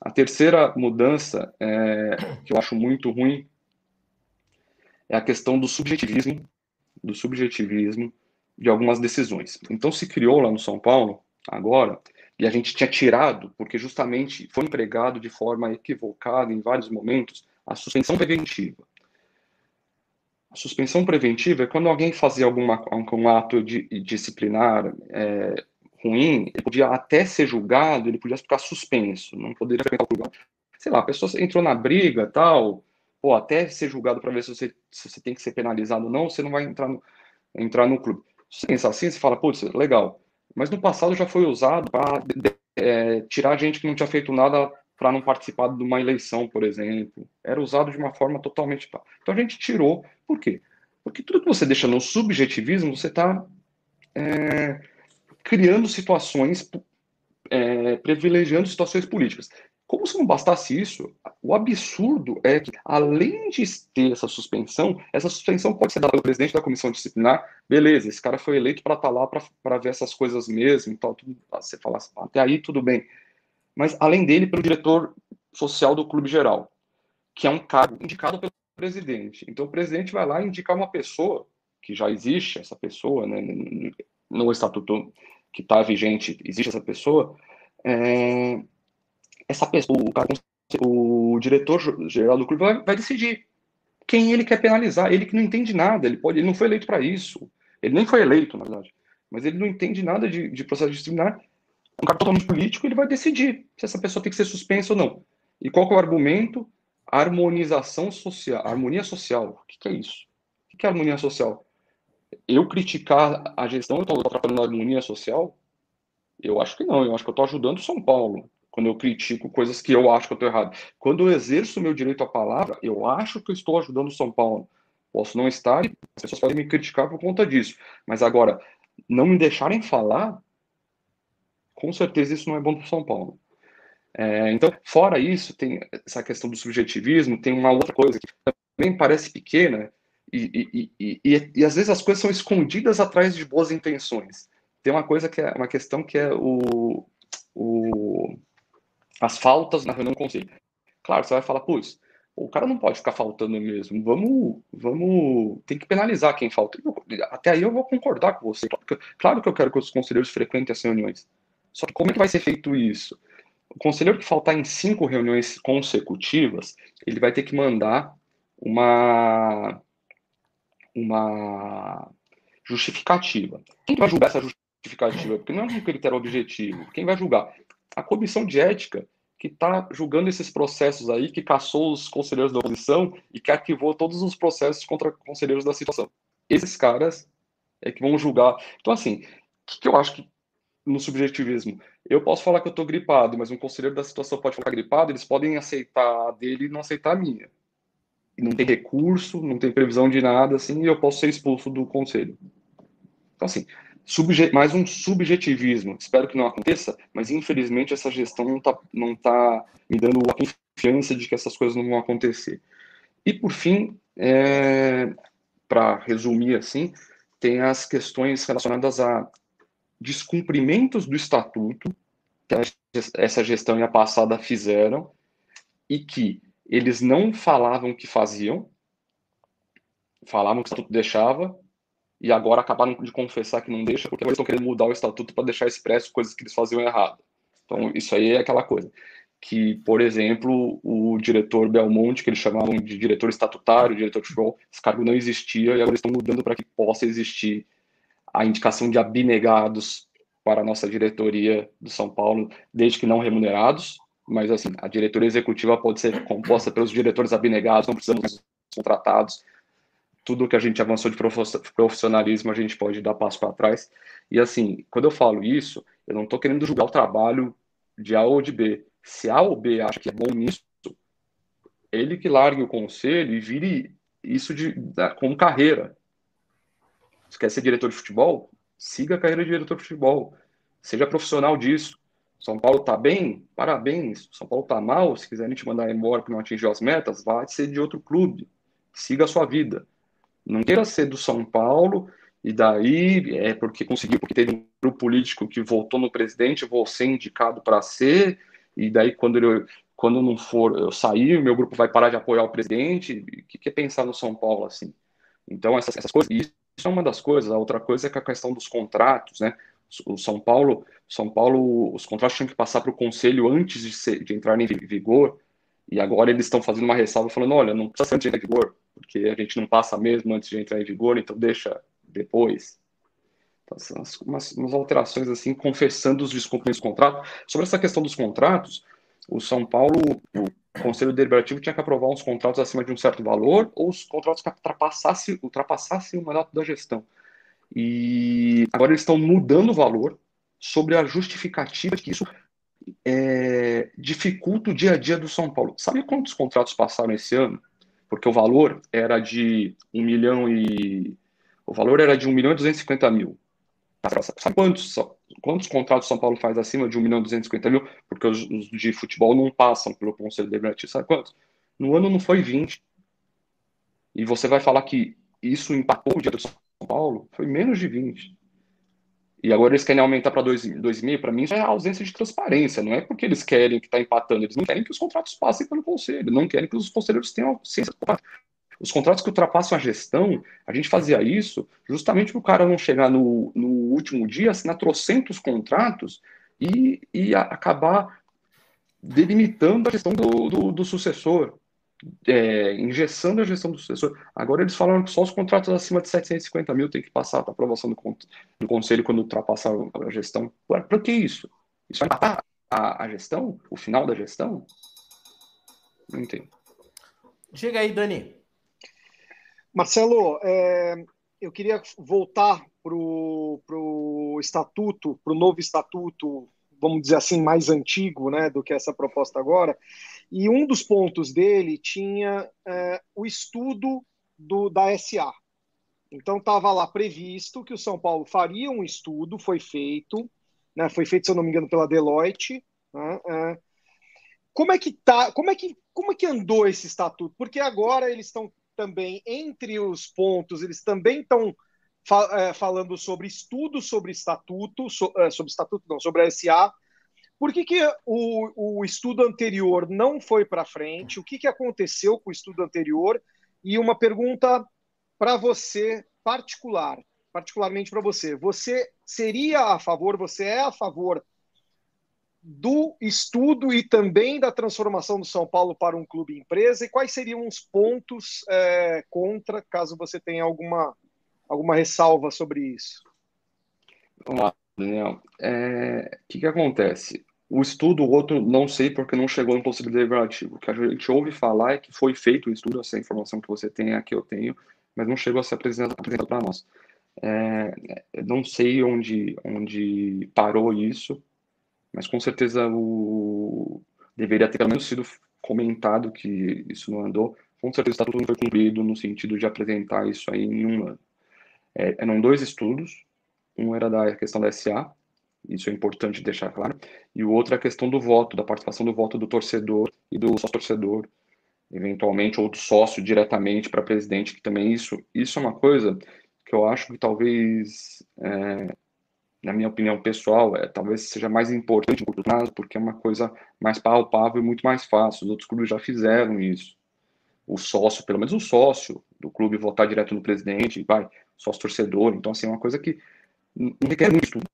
A terceira mudança é, que eu acho muito ruim é a questão do subjetivismo do subjetivismo de algumas decisões. Então se criou lá no São Paulo, agora, e a gente tinha tirado, porque justamente foi empregado de forma equivocada em vários momentos, a suspensão preventiva. A suspensão preventiva é quando alguém fazia alguma, algum ato de, disciplinar é, ruim, ele podia até ser julgado, ele podia ficar suspenso, não poderia ficar julgado. Sei lá, a pessoa entrou na briga, tal, pô, até ser julgado para ver se você, se você tem que ser penalizado ou não, você não vai entrar no, entrar no clube. Você pensar assim, você fala, putz, legal. Mas no passado já foi usado para é, tirar gente que não tinha feito nada para não participar de uma eleição, por exemplo. Era usado de uma forma totalmente. Então a gente tirou. Por quê? Porque tudo que você deixa no subjetivismo, você está é, criando situações, é, privilegiando situações políticas. Como se não bastasse isso, o absurdo é que, além de ter essa suspensão, essa suspensão pode ser dada pelo presidente da comissão disciplinar. Beleza, esse cara foi eleito para estar tá lá para ver essas coisas mesmo, então tudo, você fala assim, até aí tudo bem. Mas, além dele, pelo diretor social do clube geral, que é um cargo indicado pelo presidente. Então, o presidente vai lá indicar uma pessoa, que já existe essa pessoa, né, no estatuto que está vigente, existe essa pessoa, é, essa pessoa, o, o diretor geral do clube vai, vai decidir quem ele quer penalizar. Ele que não entende nada, ele, pode, ele não foi eleito para isso. Ele nem foi eleito, na verdade. Mas ele não entende nada de, de processo disciplinar. Um cara totalmente político, ele vai decidir se essa pessoa tem que ser suspensa ou não. E qual é o argumento? Harmonização social. Harmonia social. O que, que é isso? O que é harmonia social? Eu criticar a gestão, eu estou atrapalhando a harmonia social? Eu acho que não. Eu acho que eu estou ajudando São Paulo quando eu critico coisas que eu acho que eu estou errado. Quando eu exerço meu direito à palavra, eu acho que eu estou ajudando São Paulo. Posso não estar, as pessoas podem me criticar por conta disso. Mas agora, não me deixarem falar, com certeza isso não é bom para São Paulo. É, então, fora isso, tem essa questão do subjetivismo, tem uma outra coisa que também parece pequena, e, e, e, e, às vezes as coisas são escondidas atrás de boas intenções. Tem uma coisa que é uma questão que é o, o as faltas na reunião do conselho. Claro, você vai falar, pois, o cara não pode ficar faltando mesmo. Vamos, vamos, tem que penalizar quem falta. Até aí eu vou concordar com você. Claro que eu quero que os conselheiros frequentem as reuniões. Só que como é que vai ser feito isso? O conselheiro que faltar em cinco reuniões consecutivas, ele vai ter que mandar uma uma justificativa. Quem vai julgar essa justificativa? Porque não é um critério objetivo. Quem vai julgar? a comissão de ética que está julgando esses processos aí, que caçou os conselheiros da oposição e que arquivou todos os processos contra conselheiros da situação. Esses caras é que vão julgar. Então, assim, o que, que eu acho que no subjetivismo? Eu posso falar que eu estou gripado, mas um conselheiro da situação pode ficar gripado, eles podem aceitar a dele e não aceitar a minha. Não tem recurso, não tem previsão de nada, assim, e eu posso ser expulso do conselho. Então, assim, mais um subjetivismo. Espero que não aconteça, mas infelizmente essa gestão não está não tá me dando a confiança de que essas coisas não vão acontecer. E por fim, é, para resumir assim, tem as questões relacionadas a descumprimentos do estatuto que essa gestão e a passada fizeram e que eles não falavam que faziam, falavam que o estatuto deixava, e agora acabaram de confessar que não deixa, porque eles estão querendo mudar o estatuto para deixar expresso coisas que eles faziam errado. Então, isso aí é aquela coisa. Que, por exemplo, o diretor Belmonte, que eles chamavam de diretor estatutário, diretor de futebol, esse cargo não existia e agora estão mudando para que possa existir a indicação de abnegados para a nossa diretoria do São Paulo, desde que não remunerados, mas assim, a diretoria executiva pode ser composta pelos diretores abnegados, não precisamos contratados, tudo que a gente avançou de profissionalismo a gente pode dar passo para trás. E assim, quando eu falo isso, eu não estou querendo julgar o trabalho de A ou de B. Se A ou B acha que é bom nisso, ele que largue o conselho e vire isso de, como carreira. Se quer ser diretor de futebol, siga a carreira de diretor de futebol. Seja profissional disso. São Paulo está bem? Parabéns. São Paulo está mal? Se quiserem te mandar embora porque não atingiu as metas, vai ser de outro clube. Siga a sua vida. Não queira ser do São Paulo e daí é porque conseguiu, porque teve um grupo político que votou no presidente, vou ser indicado para ser, e daí quando eu, quando não for eu sair, meu grupo vai parar de apoiar o presidente. O que, que é pensar no São Paulo assim? Então, essas, essas coisas, isso é uma das coisas. A outra coisa é que a questão dos contratos, né? O São Paulo, São Paulo, os contratos tinham que passar para o conselho antes de, ser, de entrar em vigor, e agora eles estão fazendo uma ressalva falando, olha, não precisa ser antes de entrar em vigor, porque a gente não passa mesmo antes de entrar em vigor, então deixa depois. Então, são umas, umas alterações assim, confessando os descumprimentos do contrato. Sobre essa questão dos contratos, o São Paulo, o Conselho Deliberativo tinha que aprovar uns contratos acima de um certo valor ou os contratos que ultrapassassem, ultrapassassem o mandato da gestão. E agora eles estão mudando o valor sobre a justificativa de que isso é, dificulta o dia a dia do São Paulo. Sabe quantos contratos passaram esse ano? porque o valor era de 1 milhão e. O valor era de 1 milhão e 250 mil. Sabe quantos, quantos contratos São Paulo faz acima de 1 milhão e 250 mil? Porque os, os de futebol não passam pelo Conselho Deliberativo. Sabe quantos? No ano não foi 20. E você vai falar que isso impactou o dia do São Paulo? Foi menos de 20. E agora eles querem aumentar para 2 mil. Para mim, isso é ausência de transparência. Não é porque eles querem que está empatando. Eles não querem que os contratos passem pelo conselho. Não querem que os conselheiros tenham ciência. Os contratos que ultrapassam a gestão, a gente fazia isso justamente para o cara não chegar no, no último dia, assinar trocentos contratos e, e acabar delimitando a gestão do, do, do sucessor. É, engessando a gestão do sucessor. Agora eles falaram que só os contratos acima de 750 mil tem que passar para aprovação do, do, conselho quando ultrapassar a gestão. Para que isso? Isso vai matar a, a, gestão? O final da gestão? Não entendo. Chega aí, Dani. Marcelo, é, eu queria voltar para o estatuto, para o novo estatuto, vamos dizer assim, mais antigo né, do que essa proposta agora. E um dos pontos dele tinha é, o estudo do, da SA. Então estava lá previsto que o São Paulo faria um estudo, foi feito, né, foi feito, se eu não me engano, pela Deloitte. Né, é. Como é que tá? Como é que como é que andou esse estatuto? Porque agora eles estão também entre os pontos, eles também estão fa é, falando sobre estudo sobre estatuto, so, é, sobre estatuto não, sobre a SA, por que, que o, o estudo anterior não foi para frente? O que, que aconteceu com o estudo anterior? E uma pergunta para você, particular, particularmente para você. Você seria a favor, você é a favor do estudo e também da transformação do São Paulo para um clube empresa? E quais seriam os pontos é, contra, caso você tenha alguma, alguma ressalva sobre isso? Vamos lá, Daniel. É, o que, que acontece? O estudo, o outro, não sei porque não chegou no Conselho Deliberativo. O que a gente ouve falar é que foi feito o estudo, essa informação que você tem aqui eu tenho, mas não chegou a ser apresentado, para nós. É, não sei onde, onde parou isso, mas com certeza o, deveria ter pelo menos sido comentado que isso não andou. Com certeza o estatuto não foi cumprido no sentido de apresentar isso aí em um ano. É, eram dois estudos, um era da questão da SA, isso é importante deixar claro. E o outro é a questão do voto, da participação do voto do torcedor e do sócio-torcedor, eventualmente, ou do sócio diretamente para presidente, que também isso, isso é uma coisa que eu acho que talvez, é, na minha opinião pessoal, é, talvez seja mais importante no curto prazo, porque é uma coisa mais palpável e muito mais fácil. Os outros clubes já fizeram isso. O sócio, pelo menos o sócio do clube, votar direto no presidente, vai, sócio-torcedor. Então, assim, é uma coisa que não requer muito estudo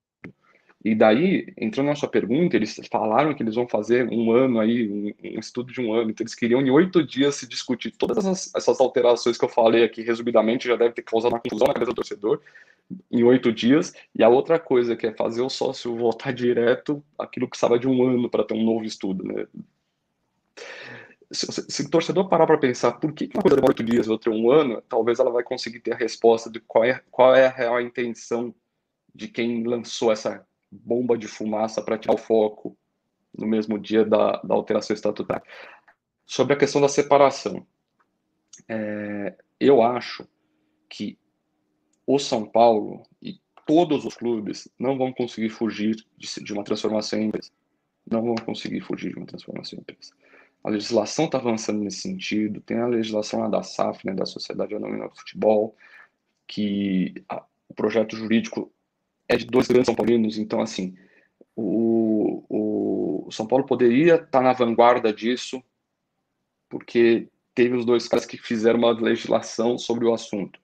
e daí, entrando na sua pergunta, eles falaram que eles vão fazer um ano aí, um, um estudo de um ano, então eles queriam em oito dias se discutir todas essas, essas, alterações que eu falei aqui, resumidamente, já deve ter causado uma confusão na cabeça do torcedor, em oito dias, e a outra coisa que é fazer o sócio votar direto aquilo que precisava de um ano para ter um novo estudo, né? Se, se, se, o torcedor parar para pensar por que uma coisa demora oito dias e outra um ano, talvez ela vai conseguir ter a resposta de qual é, qual é a real intenção de quem lançou essa bomba de fumaça para tirar o foco no mesmo dia da, da alteração estatutária. Sobre a questão da separação, é, eu acho que o São Paulo e todos os clubes não vão conseguir fugir de, de uma transformação em empresa. Não vão conseguir fugir de uma transformação em empresa. A legislação está avançando nesse sentido, tem a legislação da SAF, né, da Sociedade Anônima do Futebol, que a, o projeto jurídico é de dois grandes São Paulinos, então, assim, o, o São Paulo poderia estar tá na vanguarda disso, porque teve os dois caras que fizeram uma legislação sobre o assunto.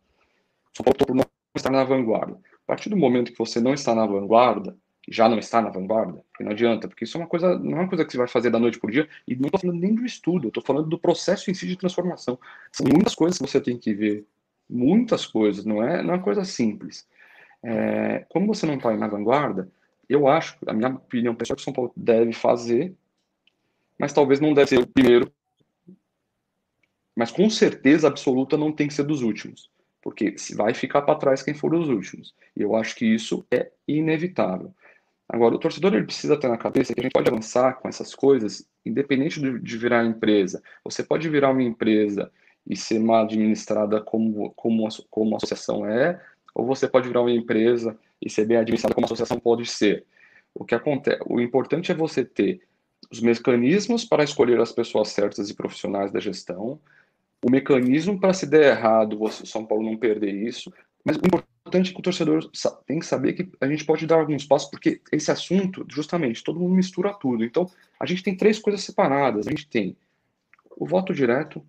O São Paulo por não estar na vanguarda. A partir do momento que você não está na vanguarda, já não está na vanguarda, porque não adianta, porque isso é uma coisa, não é uma coisa que você vai fazer da noite por dia, e não estou falando nem do estudo, estou falando do processo em si de transformação. São muitas coisas que você tem que ver, muitas coisas, não é, não é uma coisa simples. É, como você não está na vanguarda, eu acho, a minha opinião pessoal, é que o São Paulo deve fazer, mas talvez não deve ser o primeiro. Mas com certeza absoluta não tem que ser dos últimos, porque vai ficar para trás quem for os últimos. E eu acho que isso é inevitável. Agora, o torcedor ele precisa ter na cabeça que a gente pode avançar com essas coisas, independente de, virar empresa. Você pode virar uma empresa e ser mal administrada como, como, como a associação é, ou você pode virar uma empresa e ser bem administrada como associação pode ser. O que acontece, o importante é você ter os mecanismos para escolher as pessoas certas e profissionais da gestão, o mecanismo para se der errado, você, São Paulo não perder isso, mas o importante é que o torcedor tem que saber que a gente pode dar alguns passos, porque esse assunto, justamente, todo mundo mistura tudo. Então, a gente tem três coisas separadas. A gente tem o voto direto,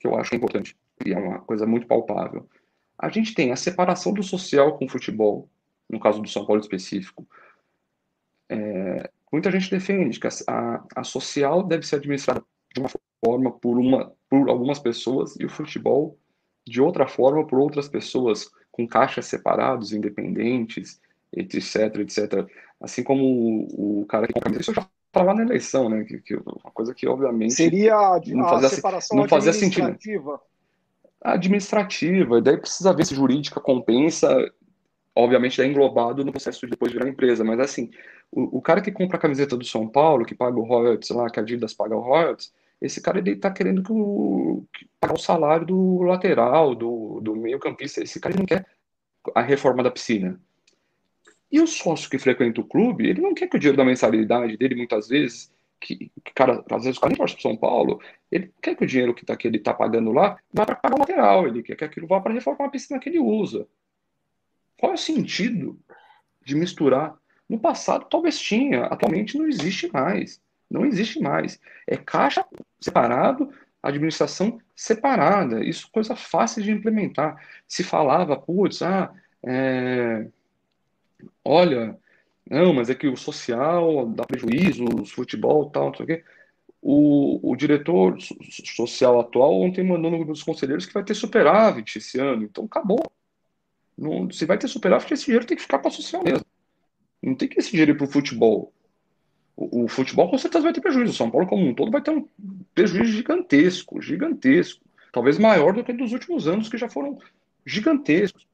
que eu acho importante, e é uma coisa muito palpável. A gente tem a separação do social com o futebol, no caso do São Paulo específico. É, muita gente defende que a, a, social deve ser administrada de uma forma por, uma, por algumas pessoas e o futebol de outra forma por outras pessoas, com caixas separados, independentes, etc, etc. Assim como o, o cara que isso já estava na eleição, né? Que, que, uma coisa que obviamente seria não fazia, a separação não fazia sentido. Administrativa, e daí precisa ver se jurídica compensa, obviamente é englobado no processo de depois virar empresa, mas assim, o, o, cara que compra a camiseta do São Paulo, que paga o royalties lá, que a Adidas paga o royalties, esse cara ele tá querendo que o, que o salário do lateral, do, do meio campista, esse cara não quer a reforma da piscina. E o sócio que frequenta o clube, ele não quer que o dinheiro da mensalidade dele, muitas vezes, que, cara, às vezes o cara torce para São Paulo, ele quer que o dinheiro que, tá, que ele está pagando lá vá para pagar o lateral, ele quer que aquilo vá para reformar a piscina que ele usa. Qual é o sentido de misturar? No passado talvez tinha, atualmente não existe mais. Não existe mais. É caixa separado, administração separada. Isso coisa fácil de implementar. Se falava, putz, ah, é... olha, não, mas é que o social dá prejuízo, o futebol tal, não sei o quê. O, o diretor social atual ontem mandou no grupo dos conselheiros que vai ter superávit esse ano. Então acabou. Não, se vai ter superávit, esse dinheiro tem que ficar para social mesmo. Não tem que esse dinheiro ir para o futebol. O, futebol com certeza vai ter prejuízo. O São Paulo, como um todo, vai ter um prejuízo gigantesco, gigantesco. Talvez maior do que dos últimos anos, que já foram gigantescos.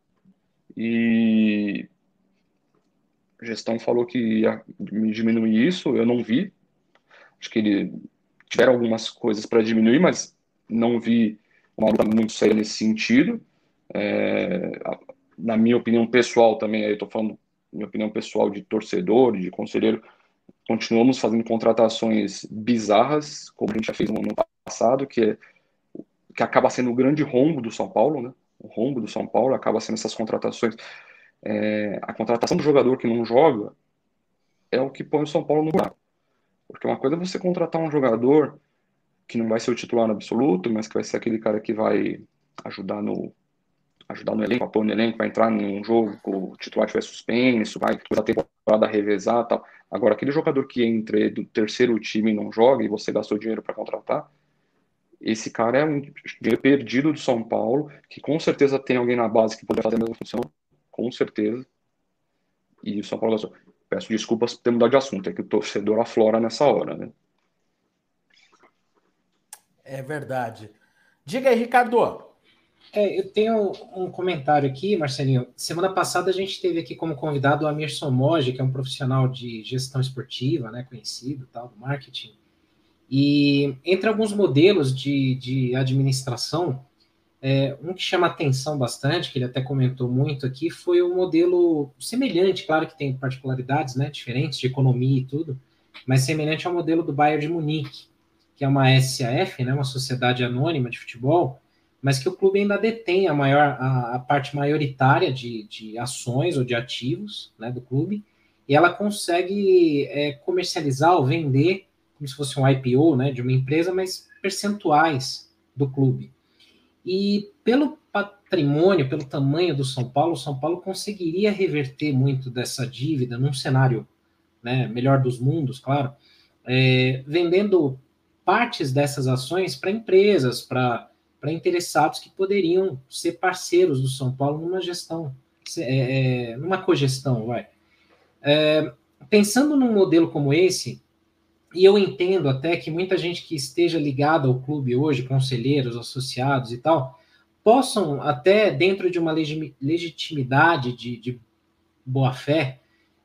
E a gestão falou que ia diminuir isso, eu não vi. Acho que ele tiveram algumas coisas para diminuir, mas não vi uma luta muito séria nesse sentido. É, na minha opinião pessoal também, aí estou falando minha opinião pessoal de torcedor, de conselheiro, continuamos fazendo contratações bizarras, como a gente já fez no ano passado, que, é, que acaba sendo o grande rombo do São Paulo, né? O rombo do São Paulo acaba sendo essas contratações. É, a contratação do jogador que não joga é o que põe o São Paulo no buraco. Porque uma coisa é você contratar um jogador que não vai ser o titular absoluto, mas que vai ser aquele cara que vai ajudar no ajudar no elenco, apoio no elenco, vai entrar num jogo que o titular estiver suspenso, vai usar a temporada revezar tal. Agora, aquele jogador que entra do terceiro time e não joga e você gastou dinheiro para contratar, esse cara é um dinheiro perdido do São Paulo, que com certeza tem alguém na base que poderia fazer a mesma função, com certeza. E o São Paulo. Peço desculpas por ter mudado de assunto, é que o torcedor aflora nessa hora, né? É verdade. Diga aí, Ricardo. É, eu tenho um comentário aqui, Marcelinho. Semana passada a gente teve aqui como convidado o Amir Somoge, que é um profissional de gestão esportiva, né, conhecido, tal, do marketing. E entre alguns modelos de, de administração, é, um que chama atenção bastante, que ele até comentou muito aqui, foi um modelo semelhante, claro que tem particularidades né, diferentes de economia e tudo, mas semelhante ao modelo do Bayern de Munique, que é uma SAF, né, uma sociedade anônima de futebol, mas que o clube ainda detém a maior a, a parte maioritária de, de, ações ou de ativos né, do clube, e ela consegue é, comercializar ou vender como se fosse um IPO né, de uma empresa, mas percentuais do clube. E pelo patrimônio, pelo tamanho do São Paulo, o São Paulo conseguiria reverter muito dessa dívida num cenário né, melhor dos mundos, claro, é, vendendo partes dessas ações para empresas, para interessados que poderiam ser parceiros do São Paulo numa gestão, é, é, numa cogestão, vai. É, pensando num modelo como esse, e eu entendo até que muita gente que esteja ligada ao clube hoje, conselheiros, associados e tal, possam até dentro de uma legitimidade de, de boa fé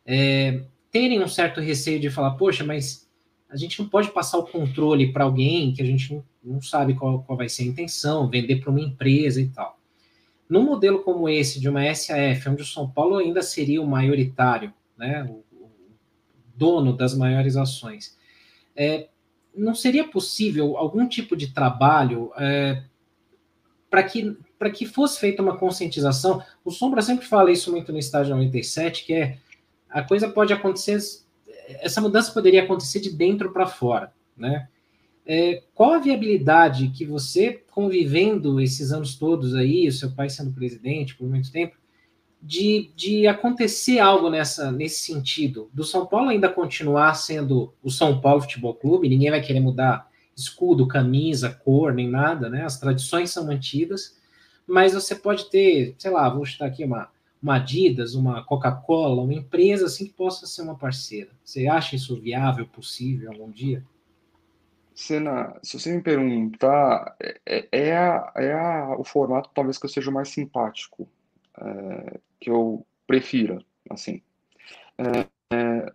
é, terem um certo receio de falar, poxa, mas a gente não pode passar o controle para alguém que a gente não, não sabe qual, qual, vai ser a intenção, vender para uma empresa e tal. Num modelo como esse, de uma SAF, onde o São Paulo ainda seria o maioritário, né, o, o dono das maiores ações, é, não seria possível algum tipo de trabalho é, para que, que fosse feita uma conscientização? O Sombra sempre fala isso muito no estágio 97, que é a coisa pode acontecer essa mudança poderia acontecer de dentro para fora, né? É, qual a viabilidade que você, convivendo esses anos todos aí, o seu pai sendo presidente por muito tempo, de, de acontecer algo nessa, nesse sentido? Do São Paulo ainda continuar sendo o São Paulo Futebol Clube, ninguém vai querer mudar escudo, camisa, cor, nem nada, né? As tradições são mantidas, mas você pode ter, sei lá, vou chutar aqui uma, uma Adidas, uma Coca-Cola, uma empresa assim que possa ser uma parceira. Você acha isso viável, possível algum dia? Sena, se você me perguntar, é, é, é, a, é a, o formato talvez que eu seja mais simpático, é, que eu prefira, assim. É, é,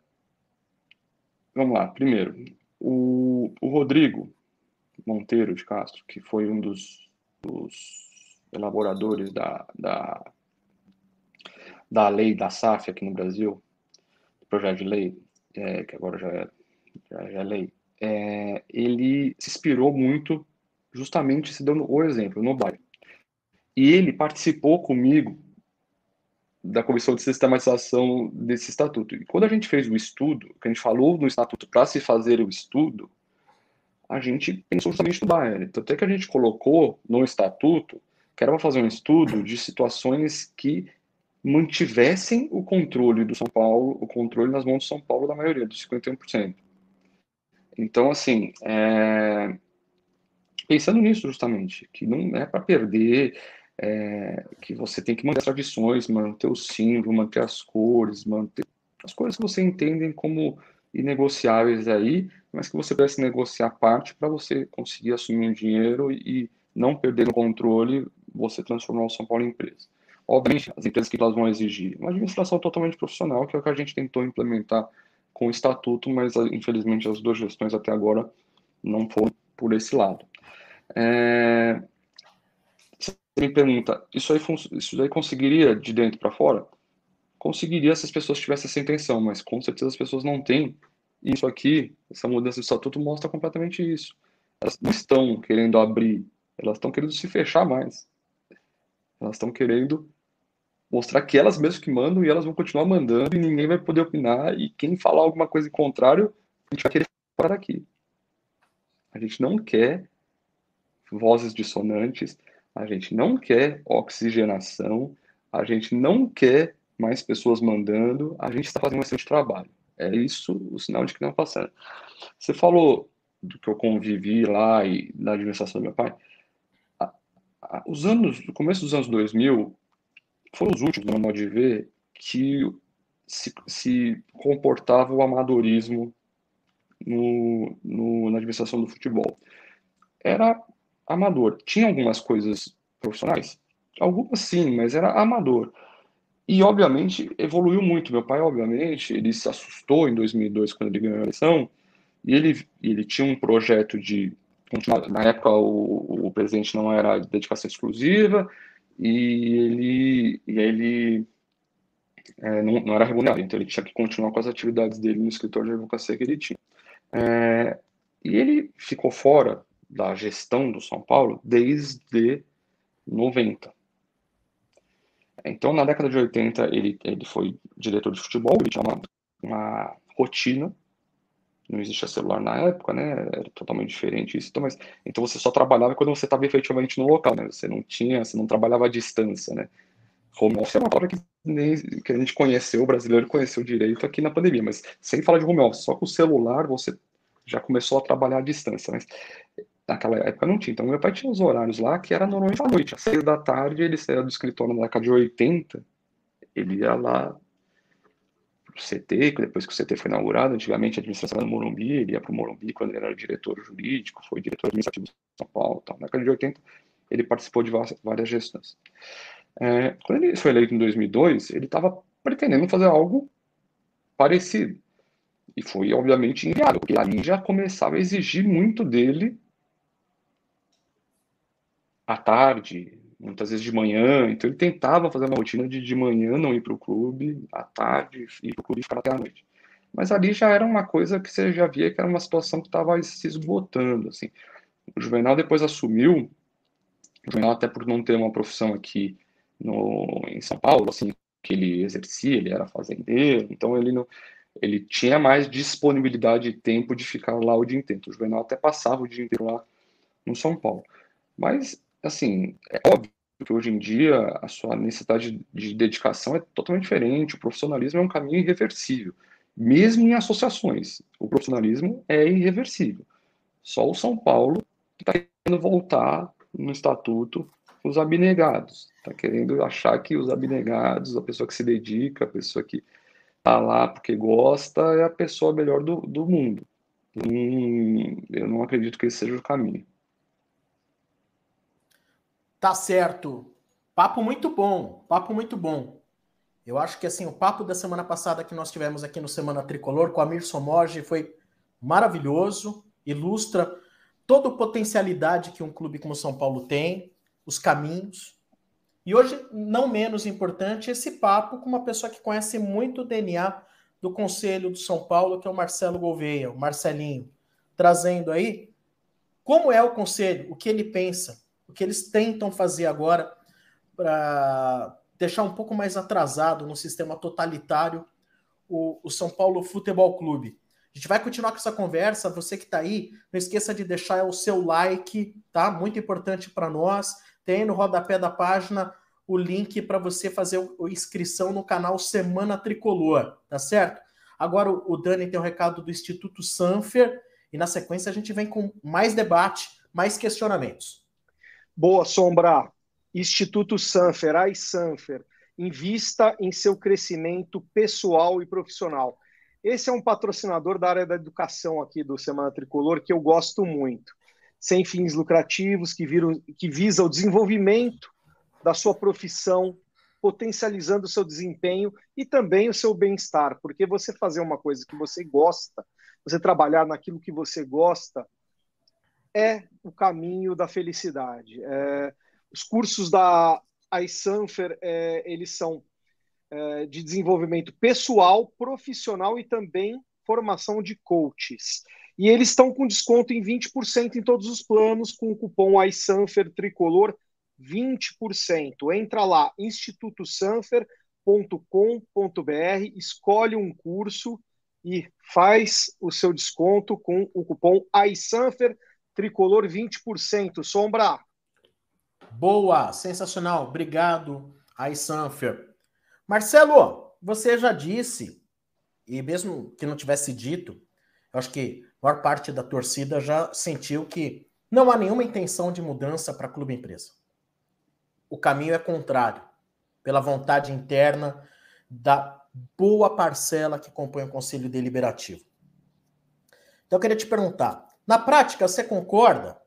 vamos lá, primeiro, o, o Rodrigo Monteiro de Castro, que foi um dos, dos elaboradores da, da, da lei da SAF aqui no Brasil, do projeto de lei, é, que agora já é, já, já é lei, é, ele se inspirou muito justamente se dando o exemplo no bairro. E ele participou comigo da comissão de sistematização desse estatuto. E quando a gente fez o estudo, que a gente falou no estatuto para se fazer o estudo, a gente pensou justamente no Bayern. Tanto é que a gente colocou no estatuto que era para fazer um estudo de situações que mantivessem o controle do São Paulo, o controle nas mãos do São Paulo da maioria, dos 51%. Então, assim, é... pensando nisso justamente, que não é para perder, é, que você tem que manter as tradições, manter o símbolo, manter as cores, manter as coisas que você entendem como inegociáveis aí, mas que você pudesse negociar parte para você conseguir assumir um dinheiro e não perder o controle, você transformar o São Paulo em empresa. Obviamente, as empresas que elas vão exigir uma administração totalmente profissional, que é o que a gente tentou implementar com o estatuto, mas infelizmente as duas gestões até agora não foram por esse lado. É, me pergunta, isso aí, isso aí conseguiria de dentro para fora? Conseguiria se as pessoas tivessem essa intenção, mas com certeza as pessoas não têm. Isso aqui, essa mudança do estatuto mostra completamente isso. Elas não estão querendo abrir, elas estão querendo se fechar mais. Elas estão querendo mostrar que elas mesmas que mandam e elas vão continuar mandando e ninguém vai poder opinar e quem falar alguma coisa em contrário, a gente vai querer fora daqui. A gente não quer vozes dissonantes, a gente não quer oxigenação, a gente não quer mais pessoas mandando, a gente está fazendo um excelente trabalho. É isso o sinal de que não está passando. Você falou do que eu convivi lá e da administração do meu pai. Os anos, no começo dos anos 2000, foram os últimos, no modo de ver, que se, se comportava o amadorismo no, no, na administração do futebol. Era amador. Tinha algumas coisas profissionais? Algumas sim, mas era amador. E, obviamente, evoluiu muito. Meu pai, obviamente, ele se assustou em 2002 quando ele ganhou a eleição, e ele, ele tinha um projeto de. Na época, o, o presidente não era de dedicação exclusiva, e ele, e ele é, não, não, era remunerado, então ele tinha que continuar com as atividades dele no escritório de advocacia que ele tinha. É, e ele ficou fora da gestão do São Paulo desde 90. Então, na década de 80, ele, ele foi diretor de futebol, ele tinha uma, uma rotina, não existia celular na época, né? Era totalmente diferente isso. Então, mas, então você só trabalhava quando você estava efetivamente no local, né? Você não tinha, você não trabalhava à distância, né? Home office é uma palavra que, nem, que a gente conheceu, o brasileiro conheceu direito aqui na pandemia, mas sem falar de home office, só com o celular você já começou a trabalhar à distância. Mas naquela época não tinha. Então, meu pai tinha os horários lá que era normalmente à noite. Às seis da tarde, ele saía do escritório na década de 80, ele ia lá pro CT, depois que o CT foi inaugurado, antigamente a administração era no Morumbi, ele ia para o Morumbi quando ele era diretor jurídico, foi diretor administrativo de São Paulo. Tal. Na década de 80, ele participou de várias gestões. É, quando ele foi eleito em 2002, ele estava pretendendo fazer algo parecido. E foi, obviamente, enviado, porque ali já começava a exigir muito dele à tarde, muitas vezes de manhã. Então ele tentava fazer uma rotina de de manhã não ir para o clube, à tarde ir para o clube e ficar até a noite. Mas ali já era uma coisa que você já via que era uma situação que estava se esgotando. Assim. O Juvenal depois assumiu, o Juvenal até por não ter uma profissão aqui no, em São Paulo, assim, que ele exercia, ele era fazendeiro, então ele não, ele tinha mais disponibilidade de tempo de ficar lá o dia inteiro. O Juvenal até passava o dia inteiro lá no São Paulo. Mas assim, é óbvio que hoje em dia a sua necessidade de dedicação é totalmente diferente, o profissionalismo é um caminho irreversível, mesmo em associações. O profissionalismo é irreversível. Só o São Paulo está querendo voltar no estatuto os abnegados. Está querendo achar que os abnegados, a pessoa que se dedica, a pessoa que está lá porque gosta, é a pessoa melhor do, do mundo. Hum, eu não acredito que esse seja o caminho. Tá certo. Papo muito bom, papo muito bom. Eu acho que assim, o papo da semana passada que nós tivemos aqui no Semana Tricolor com a Mir Somoge foi maravilhoso, ilustra toda a potencialidade que um clube como São Paulo tem, os caminhos. E hoje, não menos importante, esse papo com uma pessoa que conhece muito o DNA do Conselho do São Paulo, que é o Marcelo Gouveia, o Marcelinho, trazendo aí como é o Conselho, o que ele pensa, o que eles tentam fazer agora para deixar um pouco mais atrasado no sistema totalitário o, o São Paulo Futebol Clube. A gente vai continuar com essa conversa. Você que está aí, não esqueça de deixar o seu like, tá? Muito importante para nós. Tem no rodapé da página o link para você fazer a inscrição no canal Semana Tricolor, tá certo? Agora o Dani tem o um recado do Instituto Sanfer e na sequência a gente vem com mais debate, mais questionamentos. Boa, Sombra. Instituto Sanfer, AI Sanfer, invista em seu crescimento pessoal e profissional. Esse é um patrocinador da área da educação aqui do Semana Tricolor que eu gosto muito. Sem fins lucrativos, que, viram, que visa o desenvolvimento da sua profissão, potencializando o seu desempenho e também o seu bem-estar, porque você fazer uma coisa que você gosta, você trabalhar naquilo que você gosta, é o caminho da felicidade. É, os cursos da iSanfer, é, eles são é, de desenvolvimento pessoal, profissional e também formação de coaches. E eles estão com desconto em 20% em todos os planos, com o cupom iSanfer Tricolor 20%. Entra lá, institutosanfer.com.br, escolhe um curso e faz o seu desconto com o cupom iSanfer tricolor 20%. Sombra. Boa, sensacional. Obrigado, iSanfer. Marcelo, você já disse, e mesmo que não tivesse dito, acho que a maior parte da torcida já sentiu que não há nenhuma intenção de mudança para clube empresa. O caminho é contrário, pela vontade interna da boa parcela que compõe o Conselho Deliberativo. Então eu queria te perguntar, na prática, você concorda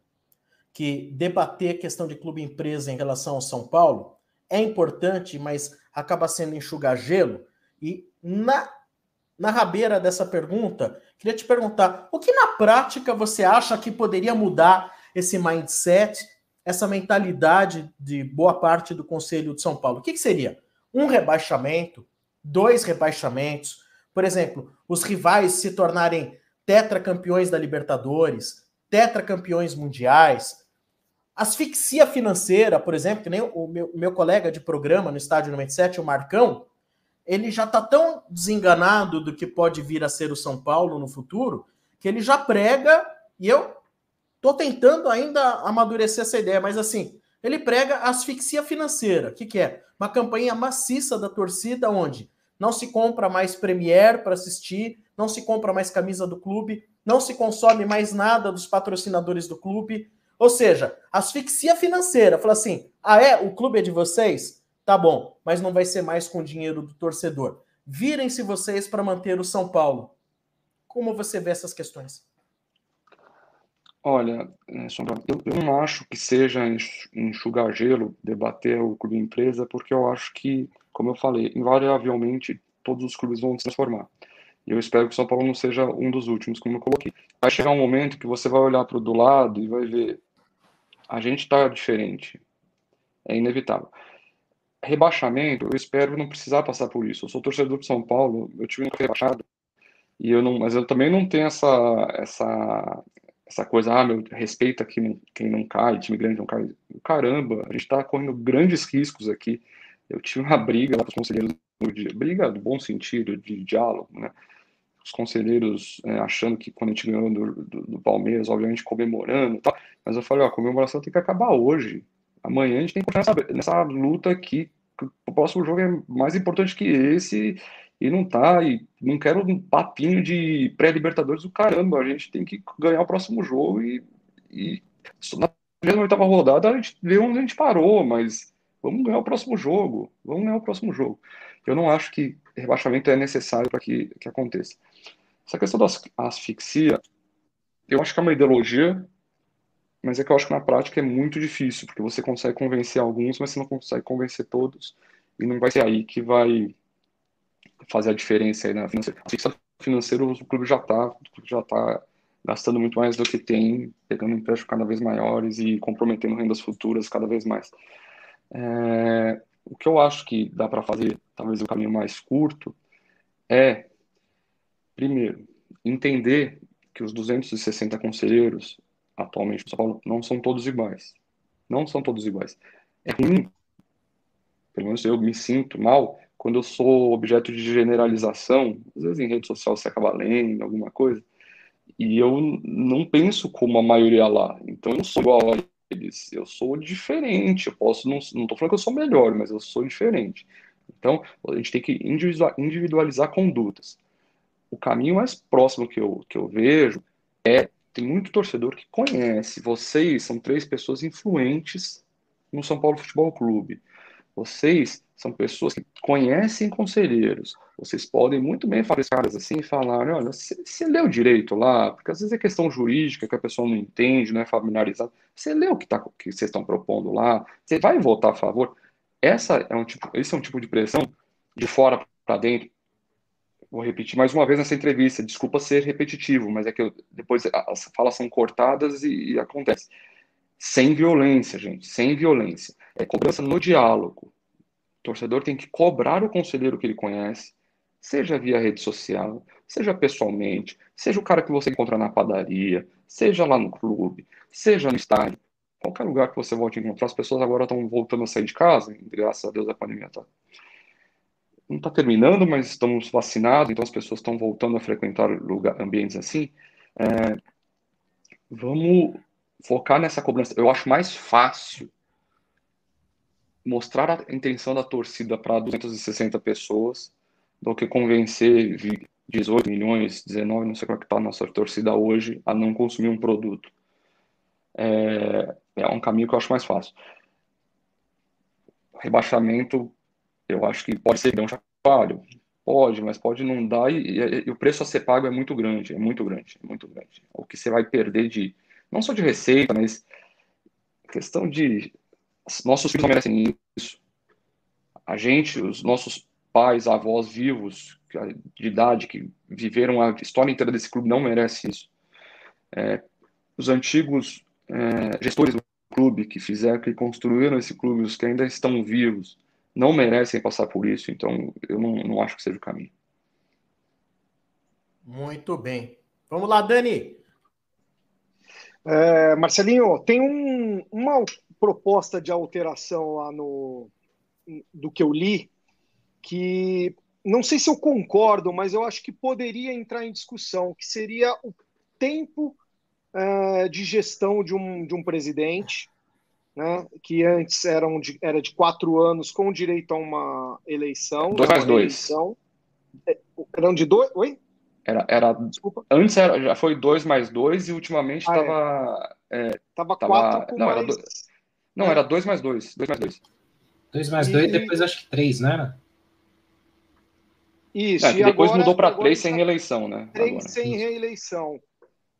que debater a questão de clube empresa em relação ao São Paulo é importante, mas acaba sendo enxugar gelo? E na, na rabeira dessa pergunta, queria te perguntar: o que na prática você acha que poderia mudar esse mindset, essa mentalidade de boa parte do Conselho de São Paulo? O que, que seria? Um rebaixamento? Dois rebaixamentos? Por exemplo, os rivais se tornarem tetracampeões da Libertadores, tetracampeões mundiais. Asfixia financeira, por exemplo, que nem o meu, meu colega de programa no Estádio 97, o Marcão, ele já está tão desenganado do que pode vir a ser o São Paulo no futuro, que ele já prega, e eu estou tentando ainda amadurecer essa ideia, mas assim, ele prega asfixia financeira. O que, que é? Uma campanha maciça da torcida onde não se compra mais Premier para assistir, não se compra mais camisa do clube, não se consome mais nada dos patrocinadores do clube. Ou seja, asfixia financeira. Fala assim: ah, é? O clube é de vocês? Tá bom, mas não vai ser mais com o dinheiro do torcedor. Virem-se vocês para manter o São Paulo. Como você vê essas questões? Olha, é, eu, eu não acho que seja enxugar gelo debater o clube empresa, porque eu acho que, como eu falei, invariavelmente todos os clubes vão se transformar. E eu espero que o São Paulo não seja um dos últimos, como eu coloquei. Vai chegar um momento que você vai olhar para o do lado e vai ver. A gente está diferente. É inevitável. Rebaixamento, eu espero não precisar passar por isso. Eu sou torcedor do São Paulo, time não foi rebaixado. E eu não, mas eu também não tenho essa, essa, essa coisa, ah, meu, respeita quem quem não cai, time grande não cai. Caramba, a gente está correndo grandes riscos aqui. Eu tive uma briga lá com os conselheiros briga do bom sentido, de diálogo, né? os conselheiros é, achando que quando a gente ganhou do, do, do, Palmeiras, obviamente comemorando e tal, mas eu falei, ó, a comemoração tem que acabar hoje. Amanhã a gente tem que continuar nessa, nessa luta aqui. O próximo jogo é mais importante que esse E não tá, e não quero um papinho de pré-libertadores do caramba. A gente tem que ganhar o próximo jogo e, e na 28 rodada a gente vê onde a gente parou, mas vamos ganhar o próximo jogo. Vamos ganhar o próximo jogo. Eu não acho que rebaixamento é necessário para que, que aconteça. Essa questão da asfixia, eu acho que é uma ideologia, mas é que eu acho que na prática é muito difícil, porque você consegue convencer alguns, mas você não consegue convencer todos, e não vai ser aí que vai fazer a diferença aí na financeira. Asfixia financeira, o clube já está já tá gastando muito mais do que tem, pegando empréstimos cada vez maiores e comprometendo rendas futuras cada vez mais. É, o que eu acho que dá para fazer, talvez o caminho mais curto, é, primeiro, entender que os 260 conselheiros atualmente no São Paulo não são todos iguais. Não são todos iguais. É ruim, pelo menos eu me sinto mal, quando eu sou objeto de generalização, às vezes em rede social você acaba lendo alguma coisa, e eu não penso como a maioria lá. Então eu não sou igual a eles. Eu sou diferente. Eu posso, não, tô falando que eu sou melhor, mas eu sou diferente. Então, a gente tem que individualizar condutas. O caminho mais próximo que eu, que eu vejo é tem muito torcedor que conhece. Vocês são três pessoas influentes no São Paulo Futebol Clube. Vocês são pessoas que conhecem conselheiros. Vocês podem muito bem fazer caras assim e falar: olha, você leu direito lá, porque às vezes é questão jurídica que a pessoa não entende, não é familiarizada. Você leu o que, tá, que vocês estão propondo lá, você vai votar a favor. Essa é um tipo, esse é um tipo de pressão de fora para dentro. Vou repetir mais uma vez nessa entrevista, desculpa ser repetitivo, mas é que eu, depois as falas são cortadas e, e acontece. Sem violência, gente, sem violência. É cobrança no diálogo o torcedor tem que cobrar o conselheiro que ele conhece, seja via rede social, seja pessoalmente, seja o cara que você encontra na padaria, seja lá no clube, seja no estádio, qualquer lugar que você volte a encontrar. As pessoas agora estão voltando a sair de casa, graças a Deus a pandemia está. Não está terminando, mas estamos vacinados, então as pessoas estão voltando a frequentar lugar, ambientes assim. É, vamos focar nessa cobrança. Eu acho mais fácil mostrar a intenção da torcida para 260 pessoas do que convencer 18 milhões, 19, não sei como é que está a nossa torcida hoje, a não consumir um produto. É, é um caminho que eu acho mais fácil. Rebaixamento, eu acho que pode ser um chacoalho, pode, mas pode não dar, e, e, e, o preço a ser pago é muito grande, é muito grande, é muito grande. O que você vai perder de, não só de receita, mas questão de nossos filhos não merecem isso. A gente, os nossos pais, avós vivos, de idade, que viveram a história inteira desse clube, não merecem isso. É, os antigos é, gestores do clube que fizeram, que construíram esse clube, os que ainda estão vivos, não merecem passar por isso, então eu não, não acho que seja o caminho. Muito bem. Vamos lá, Dani. É, Marcelinho, tem um, uma proposta de alteração lá no do que eu li que não sei se eu concordo, mas eu acho que poderia entrar em discussão, que seria o tempo uh, de gestão de um, de um presidente, né, que antes eram de, era de quatro anos com direito a uma eleição. Dois mais dois. Eleição. É, eram de dois. Oi? Era, era, Desculpa. Antes era, já foi dois mais dois e ultimamente estava. Ah, é. é, tava, tava quatro com não, mais. Era não, era 2 mais 2. 2 mais 2. 2 mais 2 e depois acho que 3, não era? Isso. É, e depois agora, mudou para 3 sem reeleição, né? 3 sem reeleição.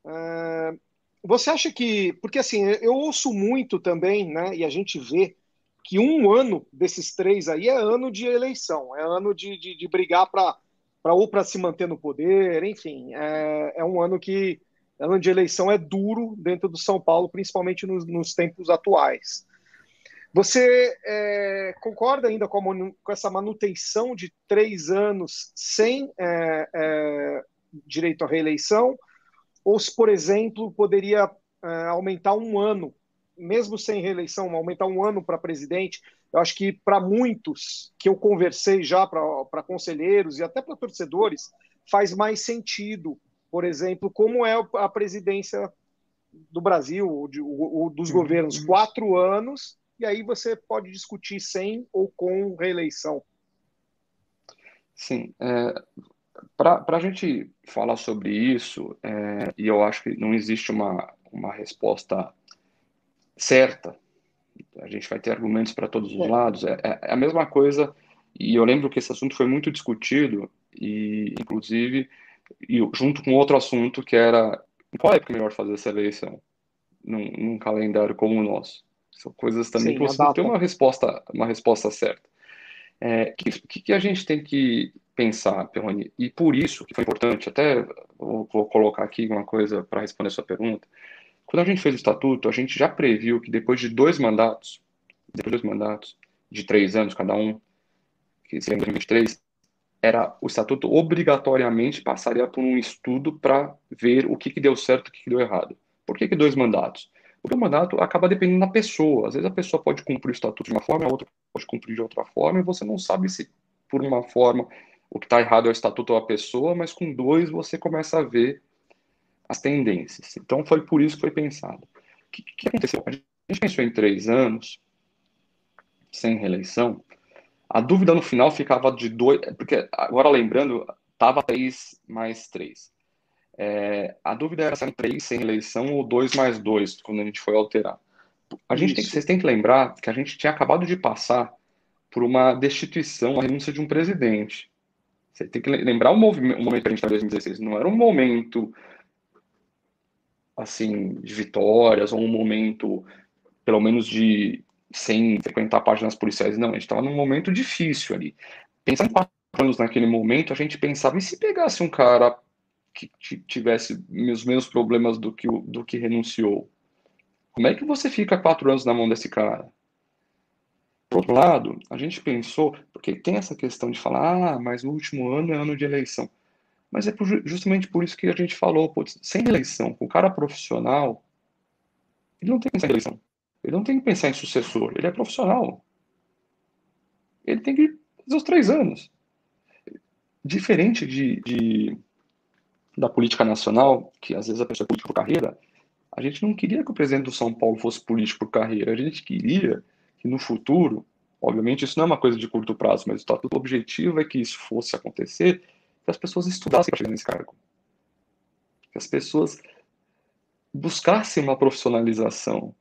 Uh, você acha que. Porque assim, eu ouço muito também, né? E a gente vê que um ano desses três aí é ano de eleição, é ano de, de, de brigar para ou para se manter no poder, enfim, é, é um ano que ano de eleição é duro dentro do São Paulo, principalmente nos, nos tempos atuais. Você é, concorda ainda com, com, essa manutenção de três anos sem é, é, direito à reeleição? Ou se, por exemplo, poderia é, aumentar um ano, mesmo sem reeleição, aumentar um ano para presidente? Eu acho que para muitos que eu conversei já, para conselheiros e até para torcedores, faz mais sentido por exemplo, como é a presidência do Brasil, ou, de, ou dos uhum. governos, quatro anos, e aí você pode discutir sem ou com reeleição. Sim, é, para a gente falar sobre isso, é, e eu acho que não existe uma, uma resposta certa, a gente vai ter argumentos para todos os é. lados, é, é, a mesma coisa, e eu lembro que esse assunto foi muito discutido, e inclusive e junto com outro assunto que era qual época é melhor fazer essa eleição num, num calendário como o nosso. São coisas também Sim, que você não tem uma resposta, uma resposta certa. É, que, que a gente tem que pensar, Perrone? E por isso que foi importante, até vou, colocar aqui uma coisa para responder a sua pergunta. Quando a gente fez o estatuto, a gente já previu que depois de dois mandatos, depois de dois mandatos, de três anos cada um, que seria em 2023, era o estatuto obrigatoriamente passaria por um estudo para ver o que, que deu certo e o que, que deu errado. Por que, que dois mandatos? Porque o mandato acaba dependendo da pessoa. Às vezes a pessoa pode cumprir o estatuto de uma forma, a outra pode cumprir de outra forma, e você não sabe se por uma forma o que está errado é o estatuto ou a pessoa, mas com dois você começa a ver as tendências. Então foi por isso que foi pensado. O que, que aconteceu? A gente pensou em três anos, sem reeleição, a dúvida no final ficava de dois, porque agora lembrando, estava três mais três. É, a dúvida era se era três sem eleição ou dois mais dois, quando a gente foi alterar. A gente tem, vocês têm que lembrar que a gente tinha acabado de passar por uma destituição, a renúncia de um presidente. Você tem que lembrar o, movimento, o momento que a gente está em 2016. Não era um momento assim de vitórias ou um momento, pelo menos de sem frequentar páginas policiais. Não, a gente estava num momento difícil ali. Pensando em quatro anos naquele momento, a gente pensava, e se pegasse um cara que tivesse os mesmos problemas do que, do que renunciou? Como é que você fica quatro anos na mão desse cara? Por outro lado, a gente pensou, porque tem essa questão de falar, ah, mas o último ano é ano de eleição. Mas é justamente por isso que a gente falou, putz, sem eleição, com o cara profissional, ele não tem pensar em eleição. Ele não tem que pensar em sucessor, ele é profissional. Ele tem que fazer os três anos. Diferente de, de da política nacional, que às vezes a pessoa é política por carreira, a gente não queria que o presidente do São Paulo fosse político por carreira. A gente queria que no futuro, obviamente isso não é uma coisa de curto prazo, mas o objetivo é que isso fosse acontecer, que as pessoas estudassem para chegar nesse cargo. Que as pessoas buscassem uma profissionalização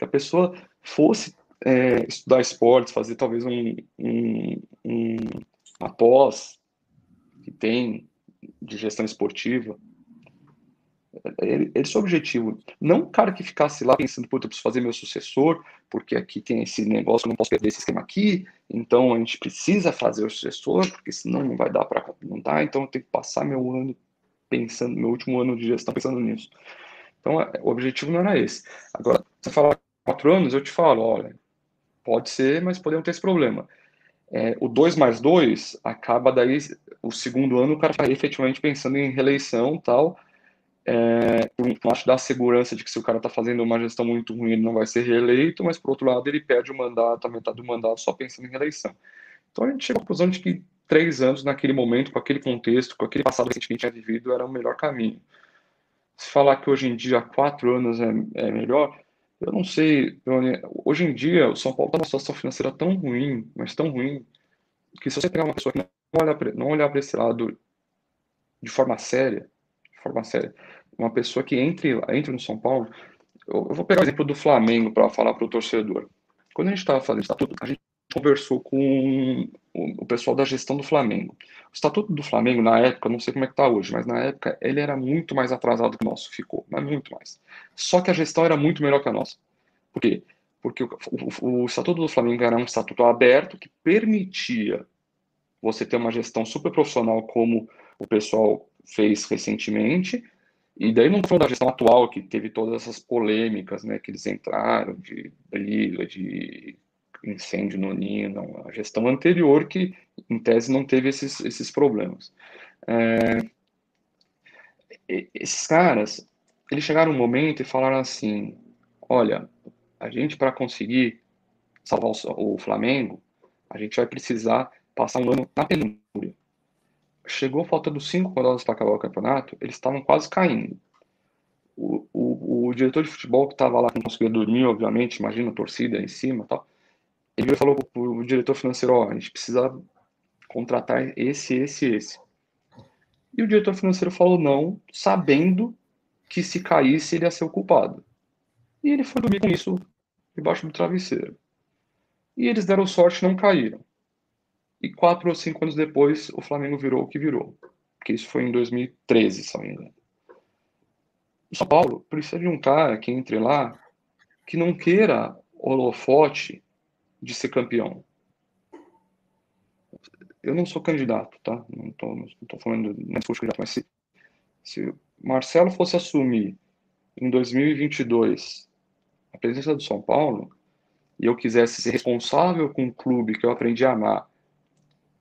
que a pessoa fosse é, estudar esportes, fazer talvez um, um, um, uma pós que tem de gestão esportiva. Esse é o objetivo. Não um cara que ficasse lá pensando, puta, eu preciso fazer meu sucessor, porque aqui tem esse negócio, eu não posso perder esse esquema aqui, então a gente precisa fazer o sucessor, porque senão não vai dar para dá, então eu tenho que passar meu ano pensando, meu último ano de gestão pensando nisso. Então, o objetivo não era esse. Agora, você fala quatro anos, eu te falo, olha, pode ser, mas podemos ter esse problema. É, o 2 mais 2 acaba daí, o segundo ano, o cara está efetivamente pensando em reeleição tal, é, por um lado dá a segurança de que se o cara está fazendo uma gestão muito ruim, ele não vai ser reeleito, mas por outro lado ele perde o mandato, a metade do mandato, só pensando em reeleição. Então a gente chega à conclusão de que três anos naquele momento, com aquele contexto, com aquele passado que a gente tinha vivido, era o melhor caminho. Se falar que hoje em dia quatro anos é, é melhor, eu não sei, hoje em dia o São Paulo está numa situação financeira tão ruim, mas tão ruim, que se você pegar uma pessoa que não olhar para não olhar esse lado de forma séria, de forma séria, uma pessoa que entre, entre no São Paulo, eu, eu vou pegar o exemplo do Flamengo para falar para o torcedor. Quando a gente estava fazendo estatuto, a gente conversou com o pessoal da gestão do Flamengo. O estatuto do Flamengo, na época, não sei como é que está hoje, mas na época ele era muito mais atrasado que o nosso ficou, mas muito mais. Só que a gestão era muito melhor que a nossa. Por quê? Porque o, o, o estatuto do Flamengo era um estatuto aberto que permitia você ter uma gestão super profissional como o pessoal fez recentemente, e daí não foi da gestão atual que teve todas essas polêmicas, né, que eles entraram de briga, de incêndio no ninho, a gestão anterior que, em tese, não teve esses, esses problemas. É, esses caras, eles chegaram um momento e falaram assim, olha, a gente para conseguir salvar o, o, Flamengo, a gente vai precisar passar um ano na penúria. Chegou faltando cinco rodadas para acabar o campeonato, eles estavam quase caindo. O, o, o, diretor de futebol que estava lá não conseguia dormir, obviamente, imagina a torcida em cima tal ele falou para o diretor financeiro, ó, a gente precisa contratar esse, esse, esse. E o diretor financeiro falou não, sabendo que se caísse ele ia ser o culpado. E ele foi dormir com isso debaixo do travesseiro. E eles deram sorte não caíram. E quatro ou cinco anos depois, o Flamengo virou o que virou. Porque isso foi em 2013, se não me engano. O São Paulo precisa de um cara que entre lá que não queira holofote de ser campeão. Eu não sou candidato, tá? Não estou não tô falando, não sou candidato, mas se, se Marcelo fosse assumir em 2022 a presença do São Paulo e eu quisesse ser responsável com um clube que eu aprendi a amar,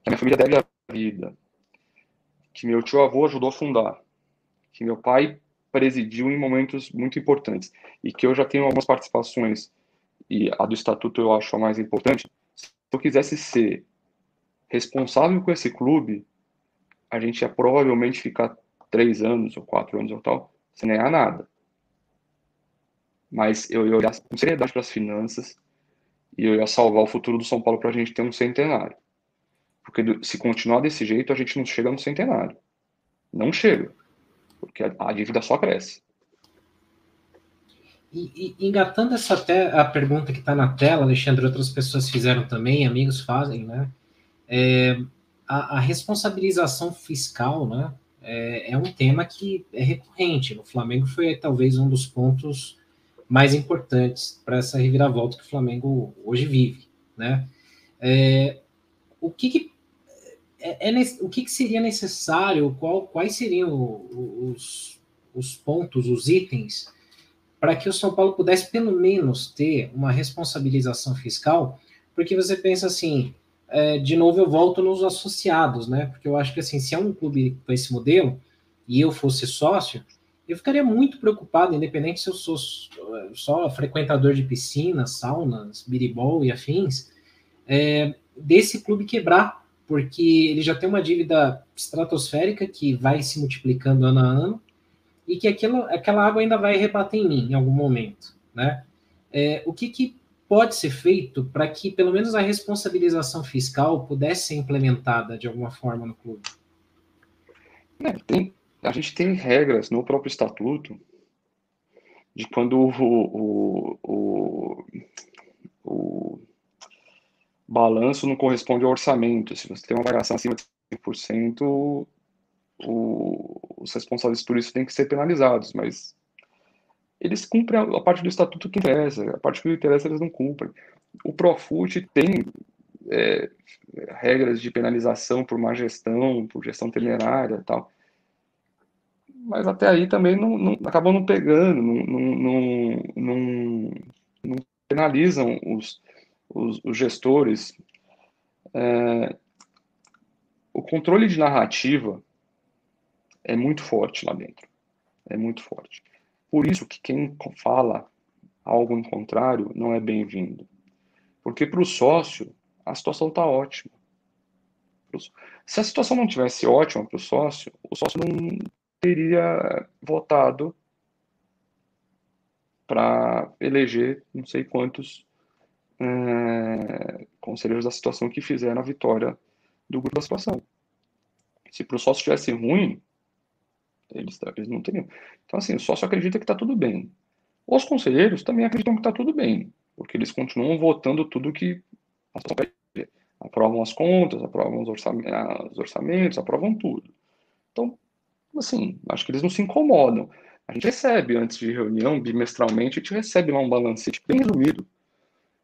que a minha família deve a vida, que meu tio avô ajudou a fundar, que meu pai presidiu em momentos muito importantes e que eu já tenho algumas participações e a do estatuto eu acho a mais importante. Se eu quisesse ser responsável com esse clube, a gente ia provavelmente ficar três anos ou quatro anos ou tal sem ganhar nada. Mas eu ia olhar com seriedade para as finanças e eu ia salvar o futuro do São Paulo para a gente ter um centenário. Porque se continuar desse jeito, a gente não chega no centenário. Não chega. Porque a, a dívida só cresce. E, e, engatando essa até a pergunta que está na tela, Alexandre, outras pessoas fizeram também, amigos fazem, né? É, a, a, responsabilização fiscal, né? É, é, um tema que é recorrente. No Flamengo foi talvez um dos pontos mais importantes para essa reviravolta que o Flamengo hoje vive, né? É, o que, que é, é, o que, que, seria necessário? Qual, quais seriam os, os pontos, os itens para que o São Paulo pudesse pelo menos ter uma responsabilização fiscal? Porque você pensa assim, é, de novo eu volto nos associados, né? Porque eu acho que assim, se é um clube com esse modelo e eu fosse sócio, eu ficaria muito preocupado, independente se eu sou só frequentador de piscinas, saunas, biribol e afins, é, desse clube quebrar, porque ele já tem uma dívida estratosférica que vai se multiplicando ano a ano e que aquilo, aquela água ainda vai rebater em mim em algum momento, né? É, o que, que pode ser feito para que pelo menos a responsabilização fiscal pudesse ser implementada de alguma forma no clube? É, tem, a gente tem regras no próprio estatuto de quando o, o, o, o balanço não corresponde ao orçamento. Se você tem uma variação acima de 5%, o, os responsáveis por isso têm que ser penalizados, mas eles cumprem a, a parte do estatuto que interessa, a parte que interessa eles não cumprem. O Profut tem é, regras de penalização por má gestão, por gestão temerária tal mas até aí também não, não acabam não pegando, não, não, não, não penalizam os, os, os gestores. É, o controle de narrativa é muito forte lá dentro, é muito forte. Por isso que quem fala algo em contrário não é bem-vindo. Porque para o sócio, a situação está ótima. Se a situação não tivesse ótima para o sócio, o sócio não, teria votado para eleger não sei quantos é, conselheiros da situação que fizeram a vitória do grupo da situação. Se para o sócio estivesse ruim, eles, eles não teriam. Então, assim, o sócio acredita que está tudo bem. Os conselheiros também acreditam que está tudo bem, porque eles continuam votando tudo que. Aprovam as contas, aprovam os orçamentos aprovam tudo. Então, assim, acho que eles não se incomodam. A gente recebe, antes de reunião, bimestralmente, a gente recebe lá um balancete bem resumido.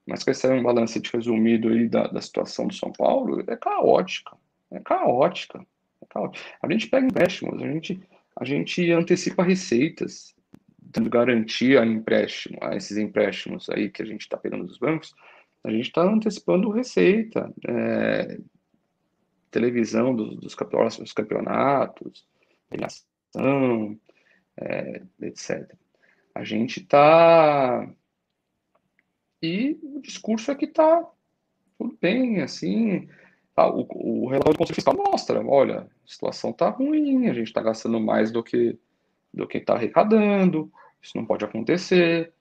Mas que recebe um balancete resumido aí da, da situação do São Paulo, é caótica. É caótica. É caótica. A gente pega empréstimos, a gente, a gente antecipa receitas, dando garantia a empréstimo, a esses empréstimos aí que a gente está pegando dos bancos, a gente está antecipando receita, é, televisão dos, dos, dos campeonatos, premiação, é, etc. A gente está. E o discurso é que está tudo bem, assim. Tá, o, o relatório do Conselho Fiscal mostra: olha, a situação está ruim, a gente está gastando mais do que do que está arrecadando, isso não pode acontecer.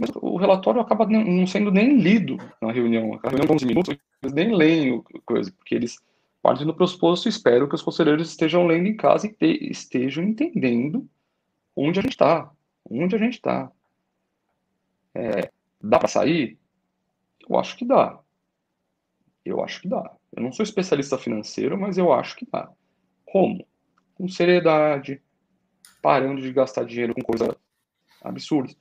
Mas o relatório acaba não sendo nem lido na reunião. A reunião de 11 minutos, eles nem leem coisa, porque eles Partindo do pressuposto, espero que os conselheiros estejam lendo em casa e te, estejam entendendo onde a gente está. Onde a gente está. É, dá para sair? Eu acho que dá. Eu acho que dá. Eu não sou especialista financeiro, mas eu acho que dá. Como? Com seriedade, parando de gastar dinheiro com coisa absurda,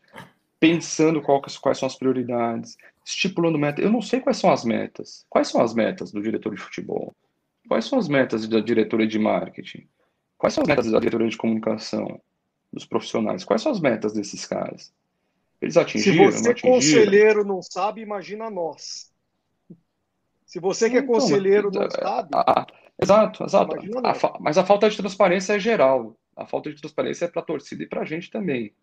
pensando qual, quais são as prioridades, estipulando metas. Eu não sei quais são as metas. Quais são as metas do diretor de futebol? Quais são as metas da diretoria de marketing? Quais são as metas da diretoria de comunicação? Dos profissionais? Quais são as metas desses caras? Eles atingiram? Se você, conselheiro, não sabe, imagina nós. Se você que é então, conselheiro não é, sabe. A, exato, exato. A, mas a falta de transparência é geral. A falta de transparência é para a torcida e para a gente também.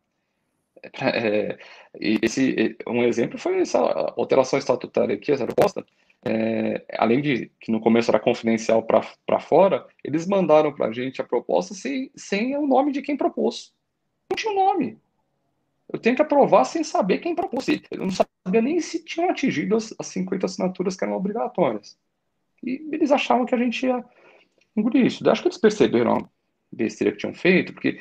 É, esse, um exemplo foi essa alteração estatutária aqui, essa proposta. É, além de que no começo era confidencial para fora, eles mandaram para a gente a proposta sem, sem o nome de quem propôs. Não tinha o nome. Eu tenho que aprovar sem saber quem propôs. Eu não sabia nem se tinham atingido as, as 50 assinaturas que eram obrigatórias. E eles achavam que a gente ia engolir isso. Eu acho que eles perceberam a besteira que tinham feito, porque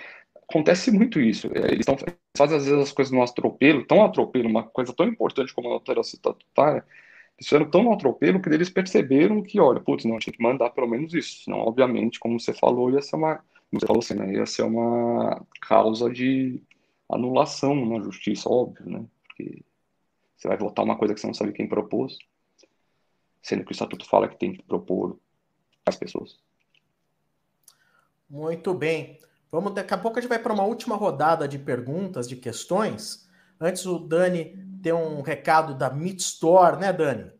acontece muito isso. É, eles tão, fazem às vezes as coisas no atropelo, tão atropelo, uma coisa tão importante como a alteração estatutária, eles fizeram tão no atropelo que eles perceberam que, olha, putz, não, tinha que mandar pelo menos isso. Senão, obviamente, como você falou, ia ser uma, você falou assim, né, ia ser uma causa de anulação na justiça, óbvio, né? Porque você vai votar uma coisa que você não sabe quem propôs, sendo que o estatuto fala que tem que propor as pessoas. Muito bem. Vamos, daqui a pouco a gente vai para uma última rodada de perguntas, de questões. Antes o Dani tem um recado da Meat Store, né, Dani?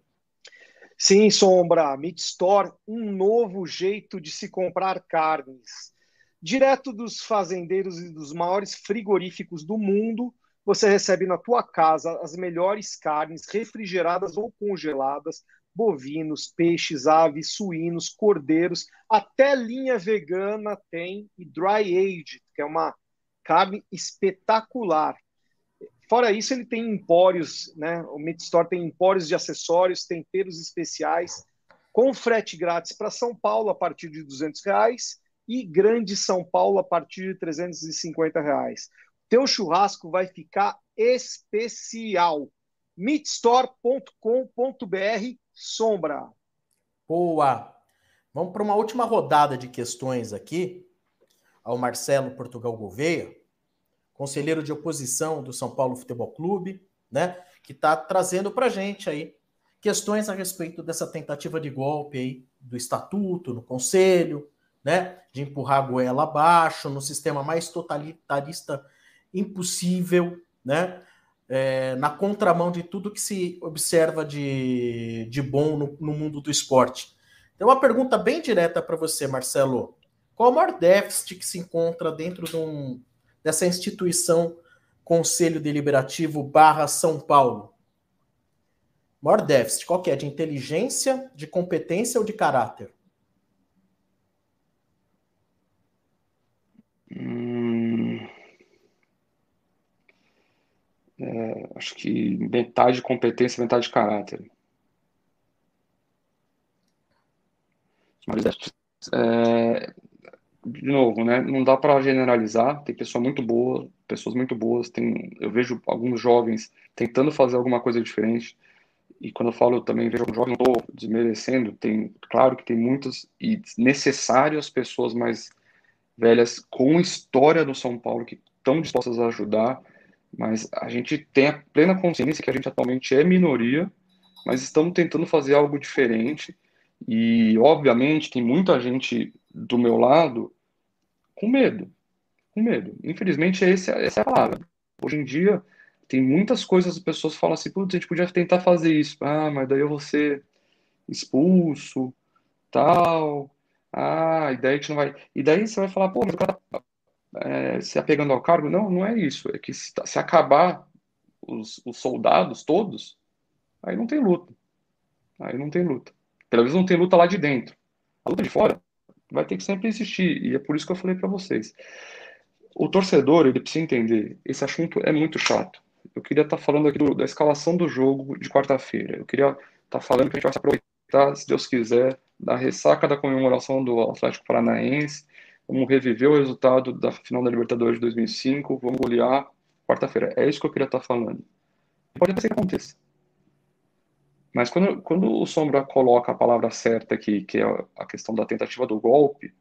Sim, Sombra. Meat Store, um novo jeito de se comprar carnes. Direto dos fazendeiros e dos maiores frigoríficos do mundo, você recebe na tua casa as melhores carnes refrigeradas ou congeladas bovinos, peixes, aves, suínos, cordeiros, até linha vegana tem e dry aged, que é uma carne espetacular. Fora isso, ele tem empórios, né? O Meat Store tem empórios de acessórios, temperos especiais, com frete grátis para São Paulo a partir de 200 reais e Grande São Paulo a partir de 350 reais. Teu churrasco vai ficar especial. meatstore.com.br Sombra. Boa. Vamos para uma última rodada de questões aqui ao Marcelo Portugal Gouveia, conselheiro de oposição do São Paulo Futebol Clube, né, que está trazendo para a gente aí questões a respeito dessa tentativa de golpe aí do estatuto, no conselho, né, de empurrar a goela abaixo, no sistema mais totalitarista impossível, né, é, na contramão de tudo que se observa de, de bom no, no mundo do esporte. Tem uma pergunta bem direta para você, Marcelo. Qual o maior déficit que se encontra dentro de um, dessa instituição Conselho Deliberativo barra São Paulo? Maior déficit, qual que é? De inteligência, de competência ou de caráter? É, acho que metade de competência, metade de caráter. Mas, é, de novo, né, não dá para generalizar. Tem pessoas muito boas, pessoas muito boas. Tem, eu vejo alguns jovens tentando fazer alguma coisa diferente. E quando eu falo também vejo um jovem, não estou desmerecendo. Tem, claro que tem muitas e necessárias pessoas mais velhas com história do São Paulo que estão dispostas a ajudar mas a gente tem a plena consciência que a gente atualmente é minoria, mas estamos tentando fazer algo diferente. E, obviamente, tem muita gente do meu lado com medo. Com medo. Infelizmente, essa, essa é a palavra. Hoje em dia, tem muitas coisas, as pessoas falam assim, putz, a gente podia tentar fazer isso. Ah, mas daí eu vou ser expulso, tal. Ah, e daí a gente não vai... E daí você vai falar, pô, mas o cara é, se apegando ao cargo. Não, não é isso. É que se, se acabar os, os, soldados todos, aí não tem luta. Aí não tem luta. Pelo menos não tem luta lá de dentro. A luta de fora vai ter que sempre existir. E é por isso que eu falei para vocês. O torcedor, ele precisa entender, esse assunto é muito chato. Eu queria estar tá falando aqui do, da escalação do jogo de quarta-feira. Eu queria estar tá falando que a gente vai se aproveitar, se Deus quiser, da ressaca da comemoração do Atlético Paranaense, vamos reviver o resultado da final da Libertadores de 2005, vamos golear quarta-feira. É isso que eu queria estar falando. Pode ser que aconteça. Mas quando, quando o Sombra coloca a palavra certa aqui, que é a questão da tentativa do golpe,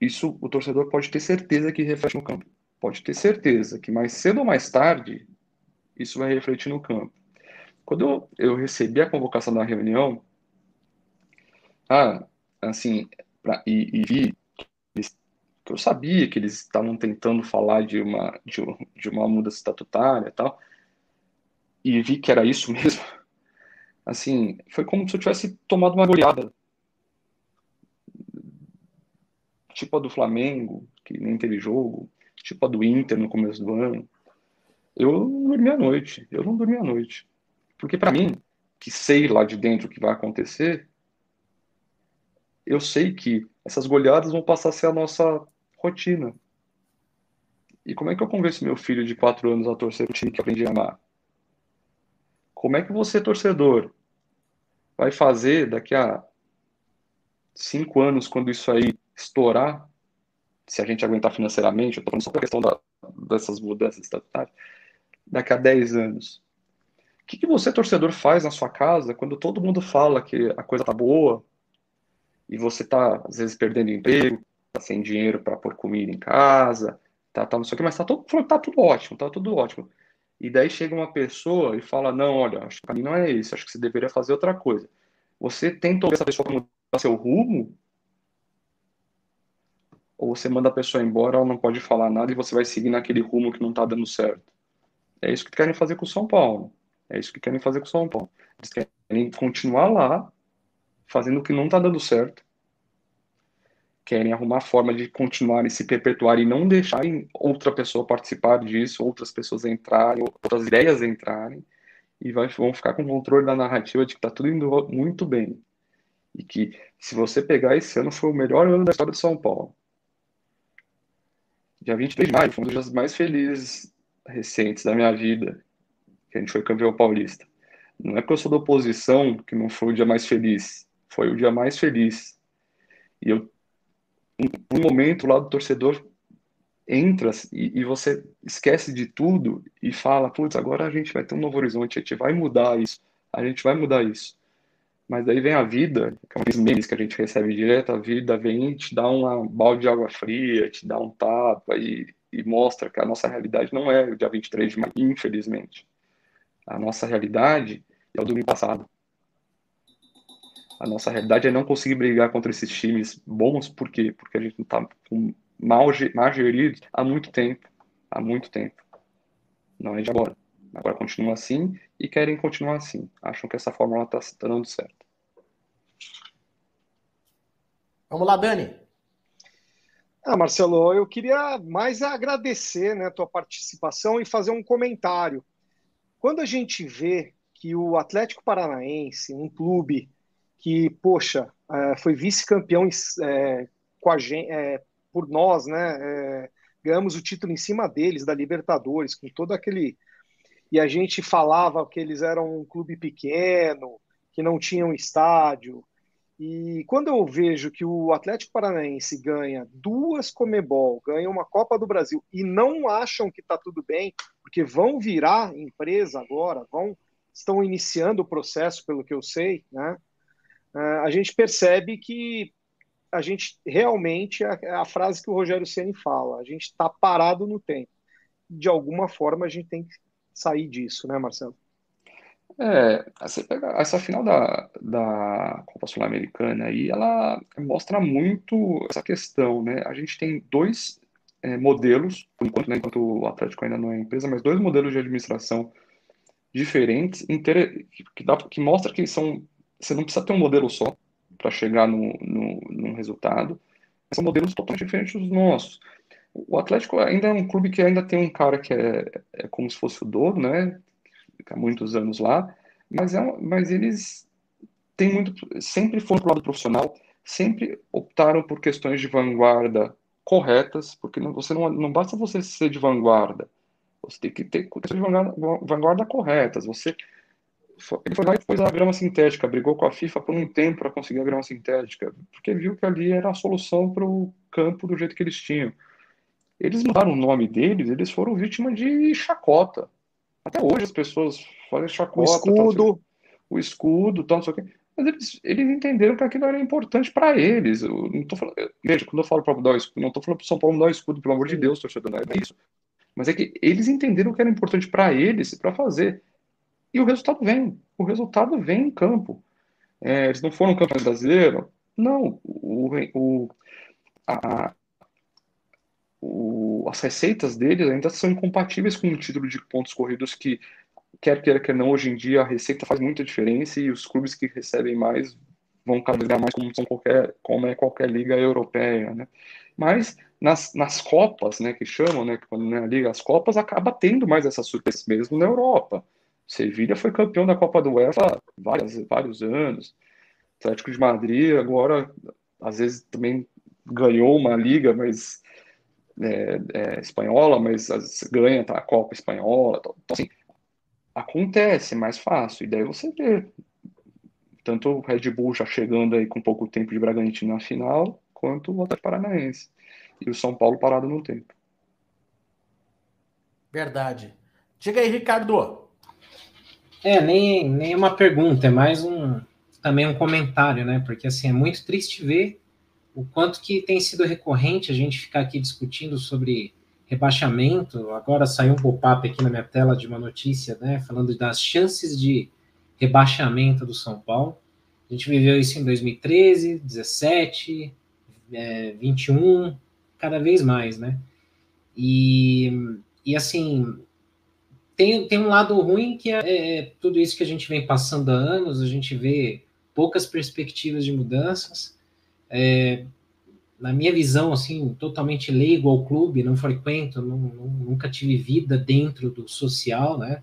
isso o torcedor pode ter certeza que reflete no campo. Pode ter certeza que mais cedo ou mais tarde isso vai refletir no campo. Quando eu, eu recebi a convocação da reunião, ah, assim, pra, e, e vi que eu sabia que eles estavam tentando falar de uma, de, de uma mudança estatutária e tal, e vi que era isso <laughs> mesmo, assim, foi como se eu tivesse tomado uma goleada. Tipo a do Flamengo, que nem teve jogo, tipo a do Inter no começo do ano. Eu não dormi à noite, eu não dormi à noite. Porque para mim, que sei lá de dentro o que vai acontecer, eu sei que essas goleadas vão passar a ser a nossa rotina. E como é que eu convenço meu filho de quatro anos a torcer o time que aprendi a amar? Como é que você, torcedor, vai fazer daqui a cinco anos, quando isso aí estourar, se a gente aguentar financeiramente, eu estou falando só a questão da, dessas mudanças estatutárias, daqui a dez anos. O que, que você, torcedor, faz na sua casa quando todo mundo fala que a coisa tá boa e você tá, às vezes, perdendo emprego, tá sem dinheiro para pôr comida em casa, tá, tá não sei o que, mas tá tudo, tá tudo ótimo, tá tudo ótimo. E daí chega uma pessoa e fala: Não, olha, acho que para mim não é isso, acho que você deveria fazer outra coisa. Você tenta ouvir essa pessoa mudar seu rumo? Ou você manda a pessoa embora, ela não pode falar nada e você vai seguir naquele rumo que não está dando certo? É isso que querem fazer com o São Paulo. É isso que querem fazer com o São Paulo. Eles querem continuar lá, fazendo o que não está dando certo, querem arrumar forma de continuar e se perpetuar e não deixarem outra pessoa participar disso, outras pessoas entrarem, outras ideias entrarem, e vai, vão ficar com o controle da narrativa de que está tudo indo muito bem. E que, se você pegar esse ano, foi o melhor ano da história de São Paulo. Dia 23 de maio foi um dos dias mais felizes recentes da minha vida, que a gente foi campeão paulista. Não é porque eu sou da oposição que não foi o dia mais feliz, foi o dia mais feliz. E eu um, momento lá do torcedor entra e, e, você esquece de tudo e fala, putz, agora a gente vai ter um novo horizonte, a gente vai mudar isso, a gente vai mudar isso. Mas daí vem a vida, que é um que a gente recebe direto, a vida vem e te dá um balde de água fria, te dá um tapa e, e mostra que a nossa realidade não é o dia 23 de maio, infelizmente. A nossa realidade é o domingo passado. A nossa realidade é não conseguir brigar contra esses times bons, por quê? Porque a gente não está mal, mal gerido há muito tempo. Há muito tempo. Não é de agora. Agora continua assim e querem continuar assim. Acham que essa fórmula está tá dando certo. Vamos lá, Dani. Ah, Marcelo, eu queria mais agradecer né, a tua participação e fazer um comentário. Quando a gente vê que o Atlético Paranaense, um clube que, poxa, é, foi vice-campeão é, é, por nós, né? É, ganhamos o título em cima deles, da Libertadores, com todo aquele. E a gente falava que eles eram um clube pequeno, que não tinham estádio. E quando eu vejo que o Atlético Paranaense ganha duas Comebol, ganha uma Copa do Brasil e não acham que está tudo bem, porque vão virar empresa agora, vão estão iniciando o processo, pelo que eu sei, né? Ah, a gente percebe que a gente realmente é a frase que o Rogério Ceni fala, a gente está parado no tempo. De alguma forma a gente tem que sair disso, né, Marcelo? É, essa final da, da Copa Sul-Americana aí, ela mostra muito essa questão, né? A gente tem dois é, modelos, enquanto, né, enquanto o Atlético ainda não é empresa, mas dois modelos de administração diferentes, que, dá, que mostra que são você não precisa ter um modelo só para chegar no, no, no resultado. São modelos totalmente diferentes dos nossos. O Atlético ainda é um clube que ainda tem um cara que é, é como se fosse o dono, né? Fica muitos anos lá, mas, é, mas eles têm muito, sempre foram para o lado profissional, sempre optaram por questões de vanguarda corretas, porque não, você não, não basta você ser de vanguarda, você tem que ter questões de vanguarda, vanguarda corretas. Você ele foi lá e pôs a grama sintética, brigou com a FIFA por um tempo para conseguir a grama sintética, porque viu que ali era a solução para o campo do jeito que eles tinham. Eles mudaram o nome deles, eles foram vítima de chacota. Até hoje as pessoas fazem chacota. O escudo. Tal, o escudo, tal, não sei o quê. Mas eles, eles entenderam que aquilo era importante para eles. Eu não tô falando, veja, quando eu falo para mudar o escudo, não estou falando para São Paulo mudar o escudo, pelo amor de Deus, torcedor, não é isso. Mas é que eles entenderam que era importante para eles para fazer. E o resultado vem. O resultado vem em campo. É, eles não foram campeões brasileiros? Não. O, o, a, o, as receitas deles ainda são incompatíveis com o título de pontos corridos que, quer queira, quer não, hoje em dia a receita faz muita diferença e os clubes que recebem mais vão vez mais como, são qualquer, como é qualquer liga europeia, né? Mas nas, nas Copas, né, que chamam, né, quando não é liga, as Copas, acaba tendo mais essas surpresas mesmo na Europa. Sevilha foi campeão da Copa do UEFA há vários, anos. Atlético de Madrid agora, às vezes também ganhou uma liga, mas é, é, espanhola, mas ganha tá, a Copa espanhola. Então, assim, acontece mais fácil. E daí você vê tanto o Red Bull já chegando aí com pouco tempo de Bragantino na final, quanto o Atlético Paranaense. E o São Paulo parado no tempo. Verdade. Diga aí, Ricardo. É, nem, nem uma pergunta, é mais um também um comentário, né? Porque assim, é muito triste ver o quanto que tem sido recorrente a gente ficar aqui discutindo sobre rebaixamento. Agora saiu um pop-up aqui na minha tela de uma notícia, né? Falando das chances de rebaixamento do São Paulo. A gente viveu isso em 2013, 17, é, 21, cada vez mais, né? E, e assim, tem, tem um lado ruim que é, é, tudo isso que a gente vem passando há anos, a gente vê poucas perspectivas de mudanças. É, na minha visão, assim, totalmente leigo ao clube, não frequento, não, não, nunca tive vida dentro do social, né?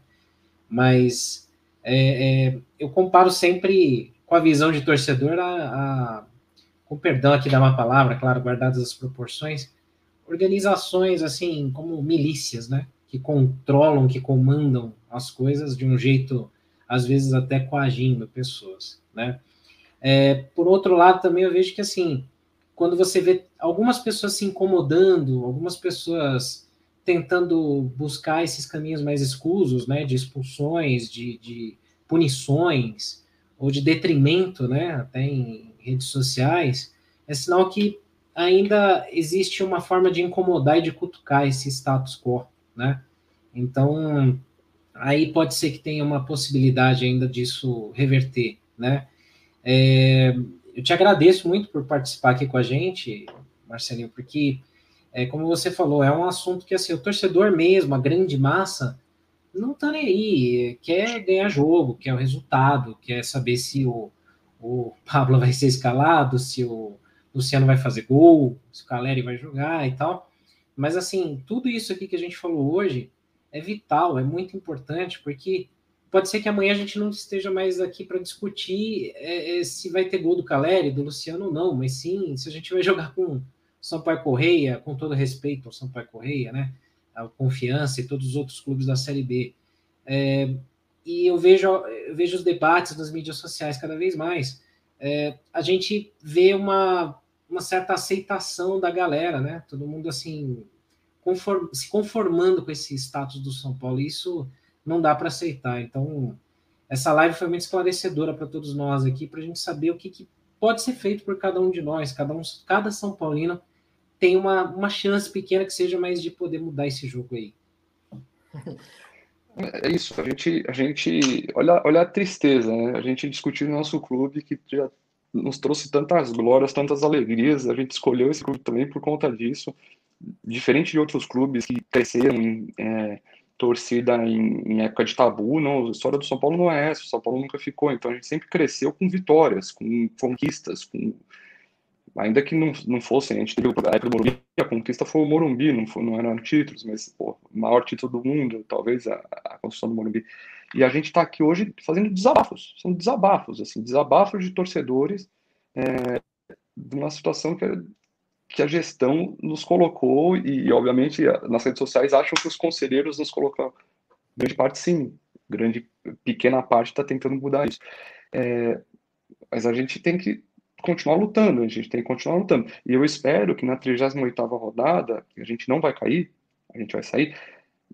Mas é, é, eu comparo sempre com a visão de torcedor a, a, com perdão aqui dar uma palavra, claro, guardadas as proporções, organizações assim como milícias, né? Que controlam, que comandam as coisas de um jeito, às vezes até coagindo pessoas, né? É, por outro lado, também eu vejo que, assim, quando você vê algumas pessoas se incomodando, algumas pessoas tentando buscar esses caminhos mais escusos, né, de expulsões, de, de punições, ou de detrimento, né, até em redes sociais, é sinal que ainda existe uma forma de incomodar e de cutucar esse status quo, né? Então, aí pode ser que tenha uma possibilidade ainda disso reverter, né? É, eu te agradeço muito por participar aqui com a gente, Marcelinho, porque, é, como você falou, é um assunto que, assim, o torcedor mesmo, a grande massa, não tá nem aí, quer ganhar jogo, quer o resultado, quer saber se o, o <laughs> Pablo vai ser escalado, se o Luciano vai fazer gol, se o Caleri vai jogar e tal. Mas, assim, tudo isso aqui que a gente falou hoje é vital, é muito importante, porque pode ser que amanhã a gente não esteja mais aqui para discutir é, é, se vai ter gol do Caleri, do Luciano ou não, mas sim se a gente vai <laughs> jogar com Sampaio Correia, com todo respeito ao Sampaio Correia, né? A Confiança e todos os outros clubes da Série B. É, e eu vejo, eu vejo os debates nas mídias sociais cada vez mais. É, a gente vê uma, uma certa aceitação da galera, né? Todo mundo assim conform, se conformando com esse status do São Paulo. Isso não dá para aceitar. Então, essa live foi muito esclarecedora para todos nós aqui, para a gente saber o que, que, pode ser feito por cada um de nós. Cada, um, cada São Paulino tem uma, uma chance pequena que seja, mais de poder mudar esse jogo aí. É isso, a gente, a gente olha, olha a tristeza, né? A gente discutiu no nosso clube que já nos trouxe tantas glórias, tantas alegrias. A gente escolheu esse clube também por conta disso. Diferente de outros clubes que cresceram em é, torcida em, em, época de tabu, não, a história do São Paulo não é essa. O São Paulo nunca ficou. Então a gente sempre cresceu com vitórias, com conquistas, com ainda que não, não fossem, a gente teve a época do Morumbi, a conquista foi o Morumbi, não, foi, não eram títulos, mas o maior título do mundo, talvez a, a construção do Morumbi. E a gente está aqui hoje fazendo desabafos, são desabafos, assim, desabafos de torcedores é, de uma situação que, que a gestão nos colocou e, obviamente, nas redes sociais acham que os conselheiros nos colocam, grande parte sim, grande, pequena parte está tentando mudar isso. É, mas a gente tem que continuar lutando, a gente tem que continuar lutando. E eu espero que na 38ª rodada, a gente não vai cair, a gente vai sair,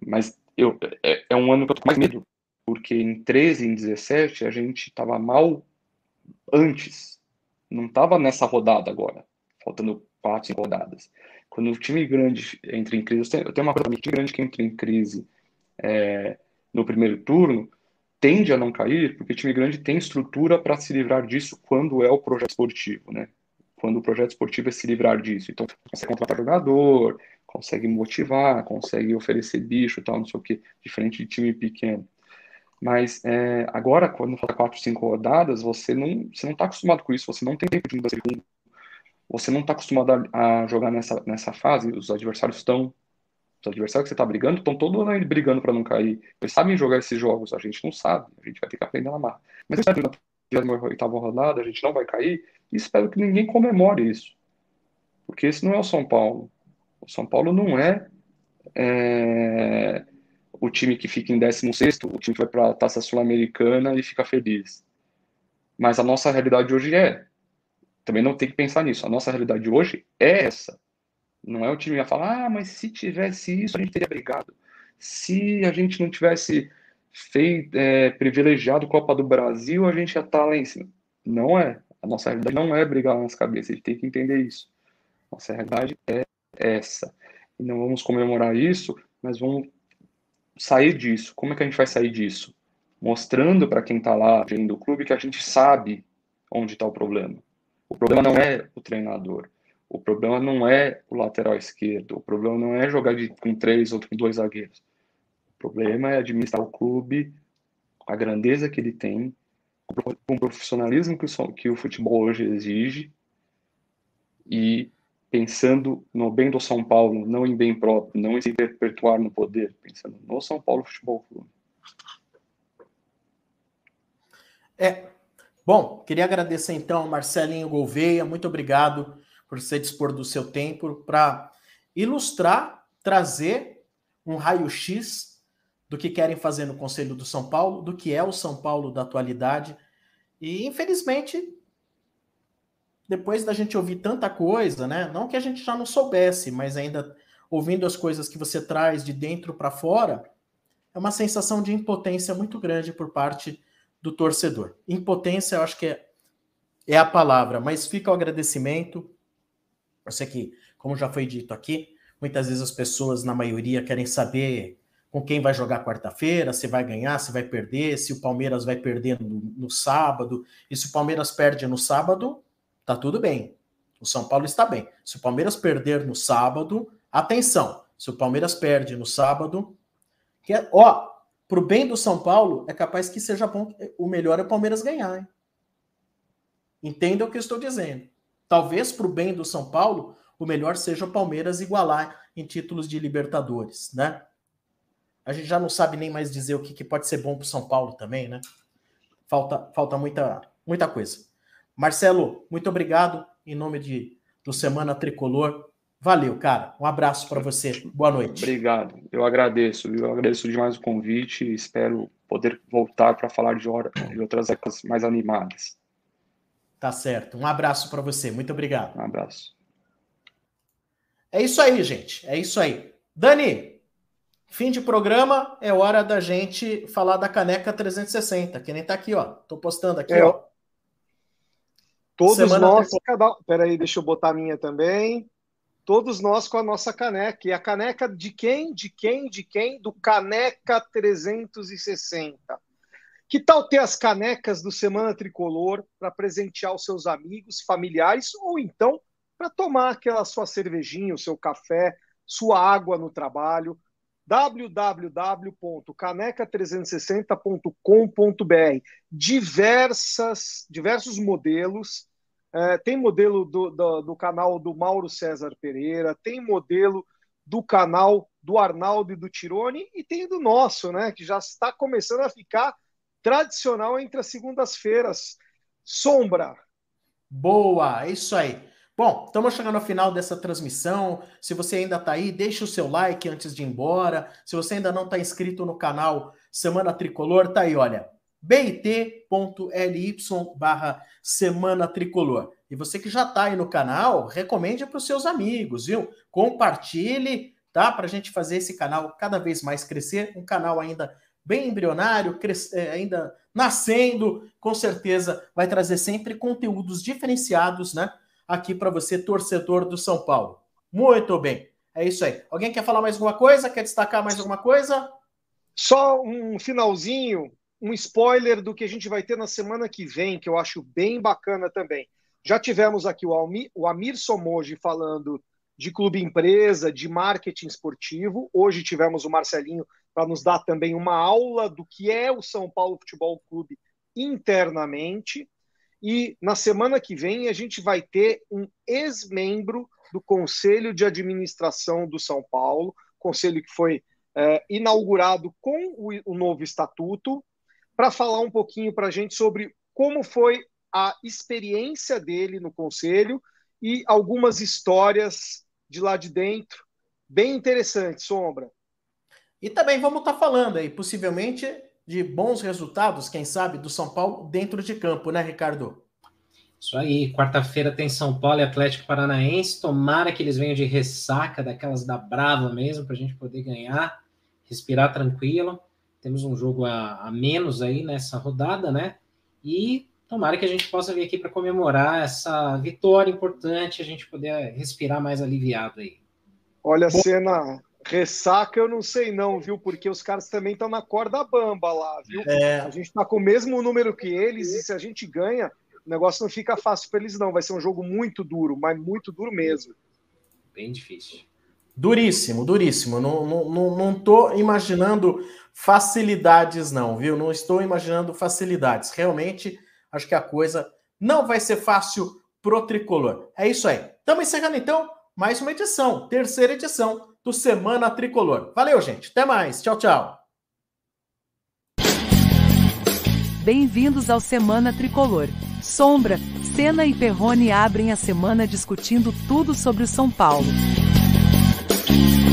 mas eu, é, é um ano que eu tô com mais medo, porque em 13 e em 17 a gente estava mal antes, não estava nessa rodada agora, faltando cinco rodadas. Quando o time grande entra em crise, eu tenho uma coisa também, time grande que entra em crise é, no primeiro turno, tende a não cair, porque o time grande tem estrutura para se livrar disso quando é o projeto esportivo, né? Quando o projeto esportivo é se livrar disso. Então, consegue contratar jogador, consegue motivar, consegue oferecer bicho e tal, não sei o que, diferente de time pequeno. Mas é, agora, quando falta quatro, cinco rodadas, você não está acostumado com isso, você não tem tempo de mudar você não está acostumado a, a, jogar nessa, nessa fase, os adversários estão os adversários que você está brigando estão todos aí brigando para não cair. Eles sabem jogar esses jogos, a gente não sabe, a gente vai ter que aprender na marra. Mas na oitava rodada, a gente não vai cair, e espero que ninguém comemore isso. Porque esse não é o São Paulo. O São Paulo não é, é o time que fica em 16, o time que vai para a taça sul-americana e fica feliz. Mas a nossa realidade hoje é. Também não tem que pensar nisso. A nossa realidade hoje é essa. Não é o time a falar, ah, mas se tivesse isso, a gente teria brigado. Se a gente não tivesse feito, é, privilegiado Copa do Brasil, a gente já tá lá em cima. Não é. A nossa realidade não é brigar nas cabeças, a gente tem que entender isso. Nossa realidade é essa. E não vamos comemorar isso, mas vamos sair disso. Como é que a gente vai sair disso? Mostrando para quem está lá dentro do clube que a gente sabe onde está o problema. O problema não é o treinador. O problema não é o lateral esquerdo, o problema não é jogar de, com três ou com dois zagueiros. O problema é administrar o clube, a grandeza que ele tem, com o profissionalismo que o, que o futebol hoje exige e pensando no bem do São Paulo, não em bem próprio, não em se perpetuar no poder, pensando no São Paulo Futebol Clube. É. Bom, queria agradecer então ao Marcelinho Gouveia, muito obrigado por você dispor do seu tempo para ilustrar, trazer um raio-x do que querem fazer no Conselho do São Paulo, do que é o São Paulo da atualidade. E, infelizmente, depois da gente ouvir tanta coisa, né? Não que a gente já não soubesse, mas ainda ouvindo as coisas que você traz de dentro para fora, é uma sensação de impotência muito grande por parte do torcedor. Impotência, eu acho que é, é a palavra, mas fica o agradecimento eu sei que, como já foi dito aqui, muitas vezes as pessoas, na maioria, querem saber com quem vai jogar quarta-feira, se vai ganhar, se vai perder, se o Palmeiras vai perder no, no, sábado. E se o Palmeiras perde no sábado, tá tudo bem. O São Paulo está bem. Se o Palmeiras perder no sábado, atenção. Se o Palmeiras perde no sábado, que é, ó, pro bem do São Paulo, é capaz que seja bom. O melhor é o Palmeiras ganhar. Hein? Entenda o que eu estou dizendo. Talvez para o bem do São Paulo, o melhor seja o Palmeiras igualar em títulos de Libertadores, né? A gente já não sabe nem mais dizer o que, que pode ser bom para o São Paulo também, né? Falta, falta muita, muita coisa. Marcelo, muito obrigado em nome de, do Semana Tricolor. Valeu, cara. Um abraço para você. Boa noite. Obrigado. Eu agradeço. Eu agradeço demais o convite e espero poder voltar para falar de, hora, de outras épocas mais animadas. Tá certo. Um abraço para você. Muito obrigado. Um abraço. É isso aí, gente. É isso aí. Dani, fim de programa. É hora da gente falar da caneca 360. Que nem tá aqui, ó. Tô postando aqui, é, ó. Todos Semana nós. Cada... Peraí, deixa eu botar a minha também. Todos nós com a nossa caneca. E a caneca de quem? De quem? De quem? Do Caneca 360. Que tal ter as canecas do Semana Tricolor para presentear os seus amigos, familiares ou então para tomar aquela sua cervejinha, o seu café, sua água no trabalho? www.caneca360.com.br diversas diversos modelos é, tem modelo do, do, do, canal do Mauro César Pereira tem modelo do canal do Arnaldo e do Tirone e tem do nosso né que já está começando a ficar tradicional entre as segundas-feiras. Sombra. Boa, é isso aí. Bom, estamos chegando ao final dessa transmissão. Se você ainda está aí, deixe o seu like antes de ir embora. Se você ainda não está inscrito no canal, Semana Tricolor, tá aí, olha, bit.ly barra Semana Tricolor. E você que já está aí no canal, recomende para os seus amigos, viu? Compartilhe, tá? Para a gente fazer esse canal cada vez mais crescer. Um canal ainda bem embrionário, é, ainda nascendo, com certeza vai trazer sempre conteúdos diferenciados, né? Aqui para você, torcedor do São Paulo. Muito bem. É isso aí. Alguém quer falar mais alguma coisa? Quer destacar mais alguma coisa? Só um finalzinho, um spoiler do que a gente vai ter na semana que vem, que eu acho bem bacana também. Já tivemos aqui o, Almir, o Amir Somoji falando de clube empresa, de marketing esportivo. Hoje tivemos o Marcelinho para nos dar também uma aula do que é o São Paulo Futebol Clube internamente. E na semana que vem a gente vai ter um ex-membro do Conselho de Administração do São Paulo, conselho que foi é, inaugurado com o, o novo estatuto, para falar um pouquinho para a gente sobre como foi a experiência dele no conselho e algumas histórias de lá de dentro bem interessantes, Sombra. E também vamos estar tá falando aí, possivelmente, de bons resultados, quem sabe, do São Paulo dentro de campo, né, Ricardo? Isso aí, quarta-feira tem São Paulo e Atlético Paranaense. Tomara que eles venham de ressaca, daquelas da brava mesmo, para a gente poder ganhar, respirar tranquilo. Temos um jogo a, a menos aí nessa rodada, né? E tomara que a gente possa vir aqui para comemorar essa vitória importante, a gente poder respirar mais aliviado aí. Olha, cena ressaca eu não sei não, viu? Porque os caras também estão na corda bamba lá, viu? É... A gente está com o mesmo número que eles e se a gente ganha, o negócio não fica fácil para eles não. Vai ser um jogo muito duro, mas muito duro mesmo. Bem difícil. Duríssimo, duríssimo. Não, não, não, tô imaginando facilidades, não, viu? Não estou imaginando facilidades. Realmente Acho que a coisa não vai ser fácil pro tricolor. É isso aí. Estamos encerrando então mais uma edição, terceira edição do Semana Tricolor. Valeu, gente. Até mais. Tchau, tchau. Bem-vindos ao Semana Tricolor. Sombra, Senna e Perrone abrem a semana discutindo tudo sobre o São Paulo. Thank you.